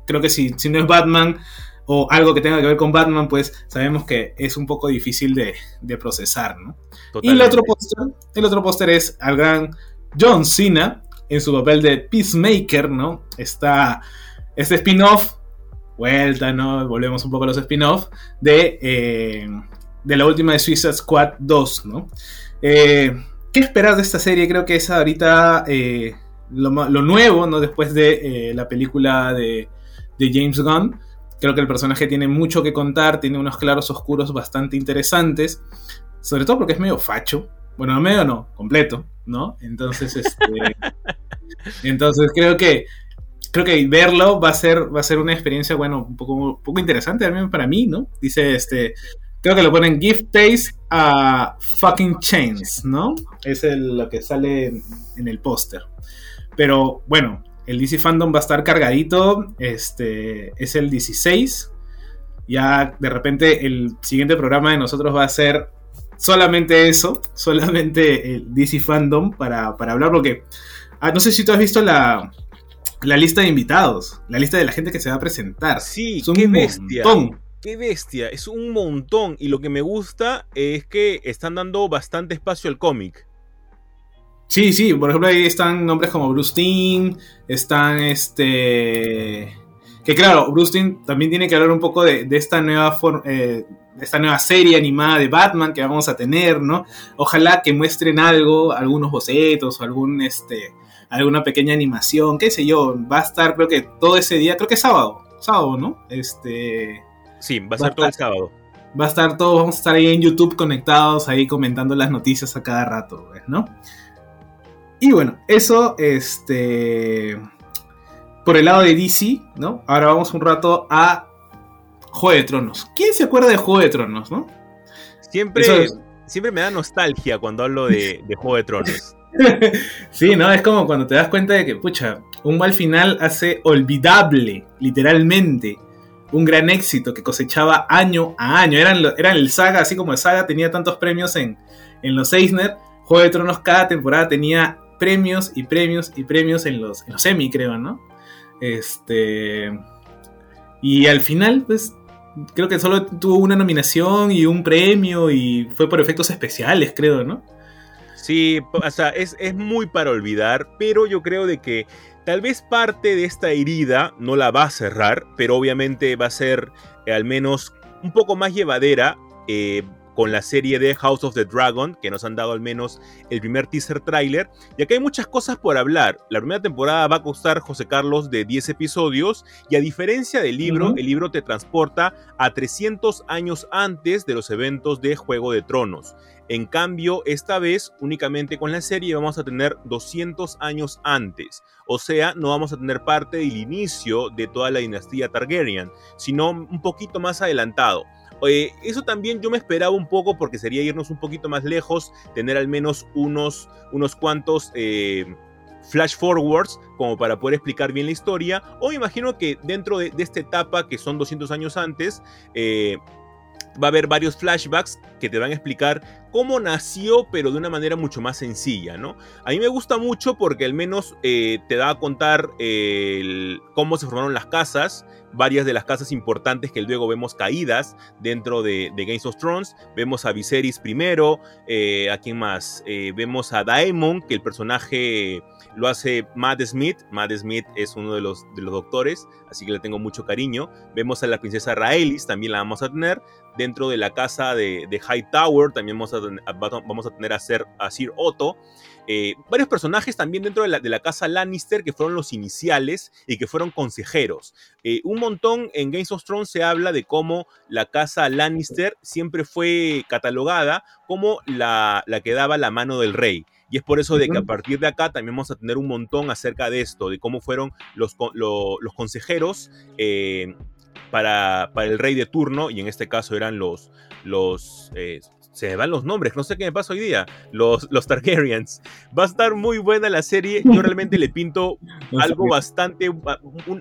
creo que si, si no es Batman o algo que tenga que ver con Batman, pues sabemos que es un poco difícil de, procesar, ¿no? Y el otro póster, el otro póster es al gran John Cena en su papel de Peacemaker, ¿no? Está este spin-off, vuelta, ¿no? Volvemos un poco a los spin-off de, eh, de la última de Suicide Squad 2, ¿no? Eh, ¿Qué esperar de esta serie? Creo que es ahorita eh, lo, lo, nuevo, ¿no? Después de la película de de James Gunn. Creo que el personaje tiene mucho que contar, tiene unos claros oscuros bastante interesantes, sobre todo porque es medio facho. Bueno, medio no, completo, ¿no? Entonces, este, entonces creo que creo que verlo va a ser va a ser una experiencia, bueno, un poco, un poco interesante también para mí, ¿no? Dice este creo que lo ponen gift taste a fucking chains, ¿no? Es lo que sale en el póster. Pero bueno, el DC Fandom va a estar cargadito. Este es el 16. Ya de repente el siguiente programa de nosotros va a ser solamente eso, solamente el DC Fandom para, hablar, porque ah, no sé si tú has visto la, la, lista de invitados, la lista de la gente que se va a presentar. Sí, es un qué bestia. Montón. Qué bestia, es un montón. Y lo que me gusta es que están dando bastante espacio al cómic. Sí, sí, por ejemplo ahí están nombres como Bruce Timm, están este... Que claro, Bruce también tiene que hablar un poco de, esta nueva eh, esta nueva serie animada de Batman que vamos a tener, ¿no? Ojalá que muestren algo, algunos bocetos o algún este alguna pequeña animación, qué sé yo, va a estar creo que todo ese día, creo que es sábado, sábado, ¿no? Este Sí, va a ser todo el sábado. Va a estar todo, vamos a estar ahí en YouTube conectados, ahí comentando las noticias a cada rato, ¿no? Y bueno, eso, este. Por el lado de DC, ¿no? Ahora vamos un rato a Juego de Tronos. ¿Quién se acuerda de Juego de Tronos, no? Siempre, siempre me da nostalgia cuando hablo de, Juego de Tronos. sí, ¿no? Es como cuando te das cuenta de que, pucha, un mal final hace olvidable, literalmente, un gran éxito que cosechaba año a año. Eran, eran el saga, así como el saga tenía tantos premios en, en los Eisner. Juego de Tronos cada temporada tenía premios y premios y premios en los, en los creo, ¿no? Este. Y al final, pues, creo que solo tuvo una nominación y un premio y fue por efectos especiales, creo, ¿no? Sí, o sea, es, es muy para olvidar, pero yo creo de que tal vez parte de esta herida no la va a cerrar, pero obviamente va a ser eh, al menos un poco más llevadera. Eh, con la serie de House of the Dragon, que nos han dado al menos el primer teaser trailer. Y acá hay muchas cosas por hablar. La primera temporada va a costar, José Carlos, de 10 episodios, y a diferencia del libro, el libro te transporta a 300 años antes de los eventos de Juego de Tronos. En cambio, esta vez únicamente con la serie vamos a tener 200 años antes. O sea, no vamos a tener parte del inicio de toda la dinastía Targaryen, sino un poquito más adelantado. Eso también yo me esperaba un poco porque sería irnos un poquito más lejos, tener al menos unos, unos cuantos eh, flash forwards como para poder explicar bien la historia. O me imagino que dentro de, esta etapa, que son 200 años antes, eh, va a haber varios flashbacks que te van a explicar cómo nació, pero de una manera mucho más sencilla, ¿no? A mí me gusta mucho porque al menos eh, te da a contar cómo se formaron las casas, varias de las casas importantes que luego vemos caídas dentro de, de Games of Thrones. Vemos a Viserys primero, eh, a quién más, eh, vemos a Daemon, que el personaje lo hace Matt Smith. Matt Smith es uno de los, de los doctores, así que le tengo mucho cariño. Vemos a la princesa Raelis, también la vamos a tener. Dentro de la casa de, de Hightower también vamos a, vamos a tener a, Sir, a Sir Otto. Eh, varios personajes también dentro de la, casa Lannister que fueron los iniciales y que fueron consejeros. Eh, un montón en Games of Thrones se habla de cómo la casa Lannister siempre fue catalogada como la, la que daba la mano del rey. Y es por eso de que a partir de acá también vamos a tener un montón acerca de esto, de cómo fueron los, los consejeros eh, para, para, el rey de turno, y en este caso eran los, los se me van los nombres, no sé qué me pasa hoy día, los, los Targaryens. Va a estar muy buena la serie, yo realmente le pinto algo bastante,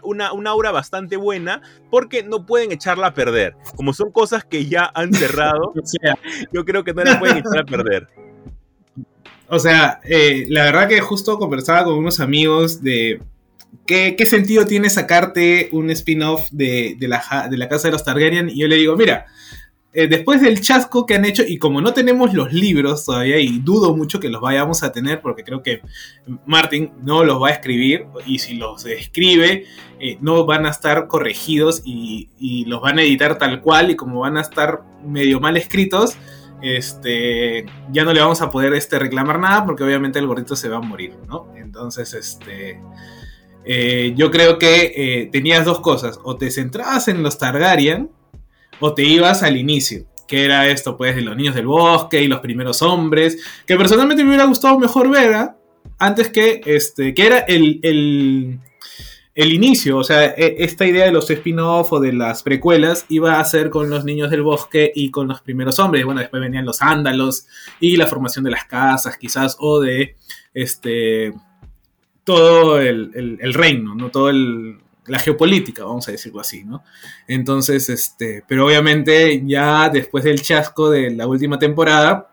una, una aura bastante buena, porque no pueden echarla a perder. Como son cosas que ya han cerrado, yo creo que no la pueden echar a perder. O sea, eh, la verdad que justo conversaba con unos amigos de ¿Qué, ¿qué, sentido tiene sacarte un spin-off de, de, la, de, la, casa de los Targaryen? Y yo le digo, mira, eh, después del chasco que han hecho, y como no tenemos los libros todavía, y dudo mucho que los vayamos a tener, porque creo que Martin no los va a escribir, y si los escribe, eh, no van a estar corregidos y, los van a editar tal cual, y como van a estar medio mal escritos, este, ya no le vamos a poder este, reclamar nada, porque obviamente el gordito se va a morir, ¿no? Entonces, este... Eh, yo creo que tenías dos cosas, o te centrabas en los Targaryen, o te ibas al inicio, que era esto, pues, de los niños del bosque y los primeros hombres, que personalmente me hubiera gustado mejor ver, ¿ah? antes que, este, que era el, el, el inicio, o sea, e, esta idea de los spin-off o de las precuelas iba a ser con los niños del bosque y con los primeros hombres, bueno, después venían los ándalos y la formación de las casas, quizás, o de, este, todo el, el reino, ¿no? Todo el, la geopolítica, vamos a decirlo así, ¿no? Entonces, este, pero obviamente ya después del chasco de la última temporada,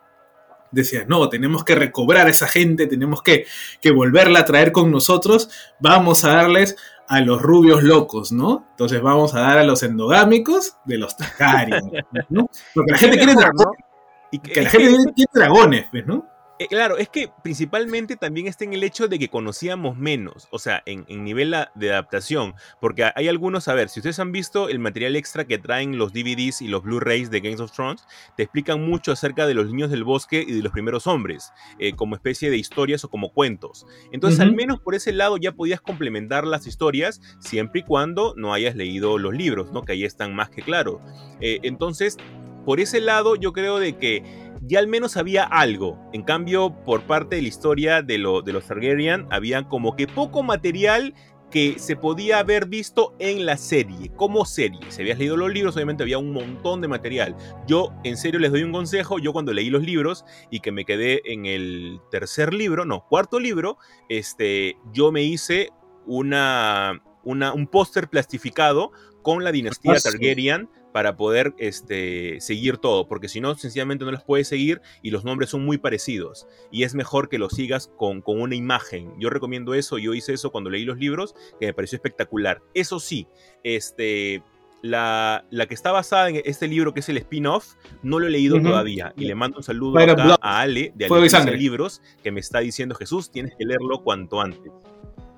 decía, no, tenemos que recobrar a esa gente, tenemos que, que volverla a traer con nosotros, vamos a darles a los rubios locos, ¿no? Entonces vamos a dar a los endogámicos de los Targaryen, ¿no? Porque la gente quiere dragones. Y que la gente quiere dragones, pues, ¿no? Eh, claro, es que principalmente también está en el hecho de que conocíamos menos, o sea, en, nivel de adaptación, porque hay algunos, a ver, si ustedes han visto el material extra que traen los DVDs y los Blu-rays de Games of Thrones, te explican mucho acerca de los niños del bosque y de los primeros hombres, eh, como especie de historias o como cuentos. Entonces, al menos por ese lado ya podías complementar las historias siempre y cuando no hayas leído los libros, ¿no? Que ahí están más que claros. Eh, entonces, por ese lado, yo creo de que ya al menos había algo. En cambio, por parte de la historia de, lo, de los Targaryen, había como que poco material que se podía haber visto en la serie, como serie. Si habías leído los libros, obviamente había un montón de material. Yo, en serio, les doy un consejo. Yo cuando leí los libros y que me quedé en el tercer libro, no, cuarto libro, este, yo me hice una, una un póster plastificado con la dinastía ah, Targaryen para poder este, seguir todo, porque si no, sencillamente no los puedes seguir y los nombres son muy parecidos. Y es mejor que los sigas con, con una imagen. Yo recomiendo eso, yo hice eso cuando leí los libros, que me pareció espectacular. Eso sí, este, la, la, que está basada en este libro, que es el spin-off, no lo he leído todavía. Y le mando un saludo acá a Ale de Ale Libros, que me está diciendo, Jesús, tienes que leerlo cuanto antes.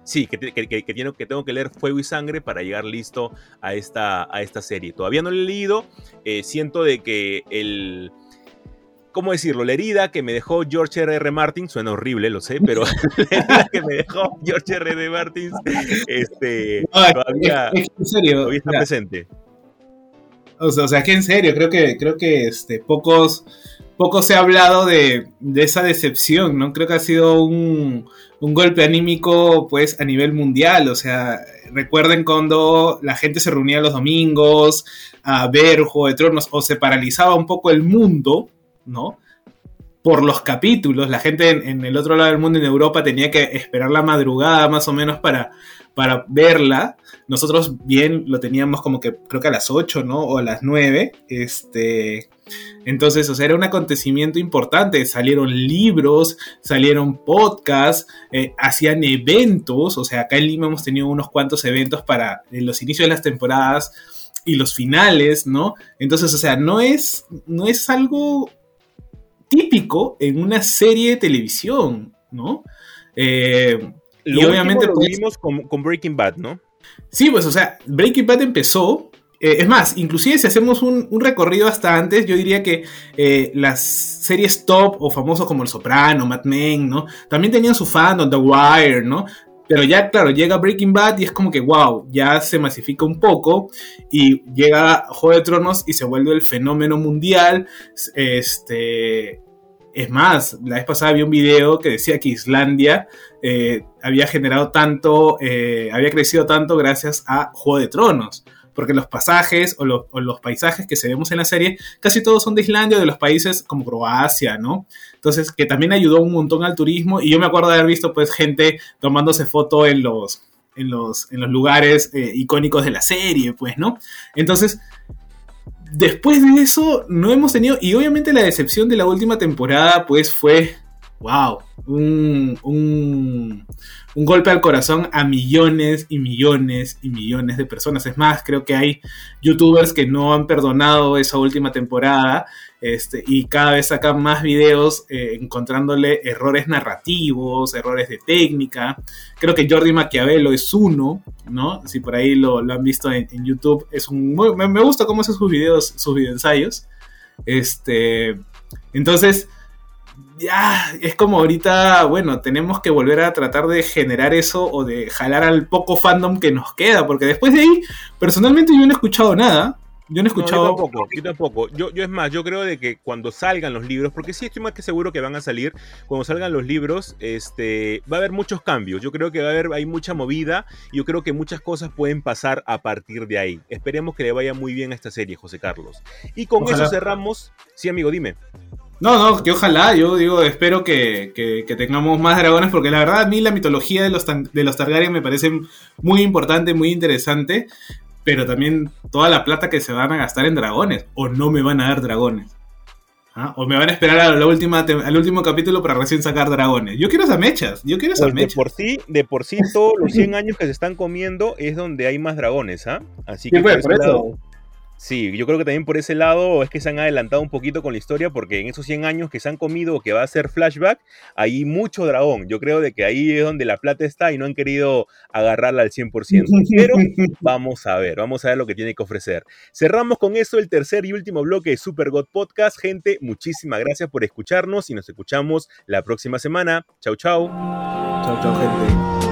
Sí, que, que, que, que, tengo que leer Fuego y Sangre para llegar listo a esta, a esta serie. Todavía no lo he leído. Eh, siento de que el. ¿Cómo decirlo? La herida que me dejó George R. R. Martin, suena horrible, lo sé, pero la herida que me dejó George R. R. Martin este, todavía, en serio, está presente. O sea, o sea, que en serio, creo que, creo que este, pocos poco se ha hablado de, esa decepción, ¿no? Creo que ha sido un, golpe anímico, pues, a nivel mundial. O sea, recuerden cuando la gente se reunía los domingos a ver Juego de Tronos o se paralizaba un poco el mundo, ¿no? Por los capítulos. La gente en, el otro lado del mundo, en Europa, tenía que esperar la madrugada más o menos para, para verla. Nosotros bien lo teníamos como que creo que a las 8, ¿no? O a las 9. Este entonces, o sea, era un acontecimiento importante. Salieron libros, salieron podcasts, eh, hacían eventos. O sea, acá en Lima hemos tenido unos cuantos eventos para los inicios de las temporadas y los finales, ¿no? Entonces, o sea, no es, no es algo típico en una serie de televisión, ¿no? Eh, y obviamente lo pues, vimos con, con Breaking Bad, ¿no? Sí, pues, o sea, Breaking Bad empezó eh, es más, inclusive si hacemos un, recorrido hasta antes, yo diría que eh, las series top o famosos como El Soprano, Mad Men, ¿no? También tenían su fandom, The Wire, ¿no? Pero ya, claro, llega Breaking Bad y es como que, wow, ya se masifica un poco y llega Juego de Tronos y se vuelve el fenómeno mundial. Este, es más, la vez pasada vi un video que decía que Islandia eh, había generado tanto, había crecido tanto gracias a Juego de Tronos porque los pasajes o, los paisajes que se vemos en la serie casi todos son de Islandia o de los países como Croacia, ¿no? Entonces, que también ayudó un montón al turismo y yo me acuerdo de haber visto pues gente tomándose foto en los, en los, en los lugares eh, icónicos de la serie, pues, ¿no? Entonces, después de eso no hemos tenido, y obviamente la decepción de la última temporada pues fue, wow, un, un un golpe al corazón a millones y millones y millones de personas. Es más, creo que hay youtubers que no han perdonado esa última temporada este, y cada vez sacan más videos eh, encontrándole errores narrativos, errores de técnica. Creo que Jordi Maquiavelo es uno, ¿no? Si por ahí lo, han visto en, YouTube, es un me, me, gusta cómo hace sus videos, sus videoensayos. Este, entonces, ya es como ahorita, bueno, tenemos que volver a tratar de generar eso o de jalar al poco fandom que nos queda, porque después de ahí, personalmente yo no he escuchado nada. Yo no he escuchado. yo tampoco, yo tampoco. Yo, es más, yo creo de que cuando salgan los libros, porque sí estoy más que seguro que van a salir, cuando salgan los libros, este, va a haber muchos cambios. Yo creo que va a haber, hay mucha movida, y yo creo que muchas cosas pueden pasar a partir de ahí. Esperemos que le vaya muy bien a esta serie, José Carlos. Y con eso cerramos. Sí, amigo, dime. No, no, que ojalá, yo digo, espero que, tengamos más dragones, porque la verdad a mí la mitología de los, de los Targaryen me parece muy importante, muy interesante, pero también toda la plata que se van a gastar en dragones, o no me van a dar dragones. ¿Ah? O me van a esperar a la última, al último capítulo para recién sacar dragones. Yo quiero esas mechas, yo quiero esas pues mechas. De por sí, de por sí todos los 100 años que se están comiendo es donde hay más dragones, ¿ah? Así que pues, por, eso. Sí, yo creo que también por ese lado es que se han adelantado un poquito con la historia porque en esos 100 años que se han comido o que va a ser flashback, hay mucho dragón. Yo creo de que ahí es donde la plata está y no han querido agarrarla al 100%. Pero vamos a ver, vamos a ver lo que tiene que ofrecer. Cerramos con eso el tercer y último bloque de Super God Podcast. Gente, muchísimas gracias por escucharnos y nos escuchamos la próxima semana. Chau, chau. Chau, chau, gente.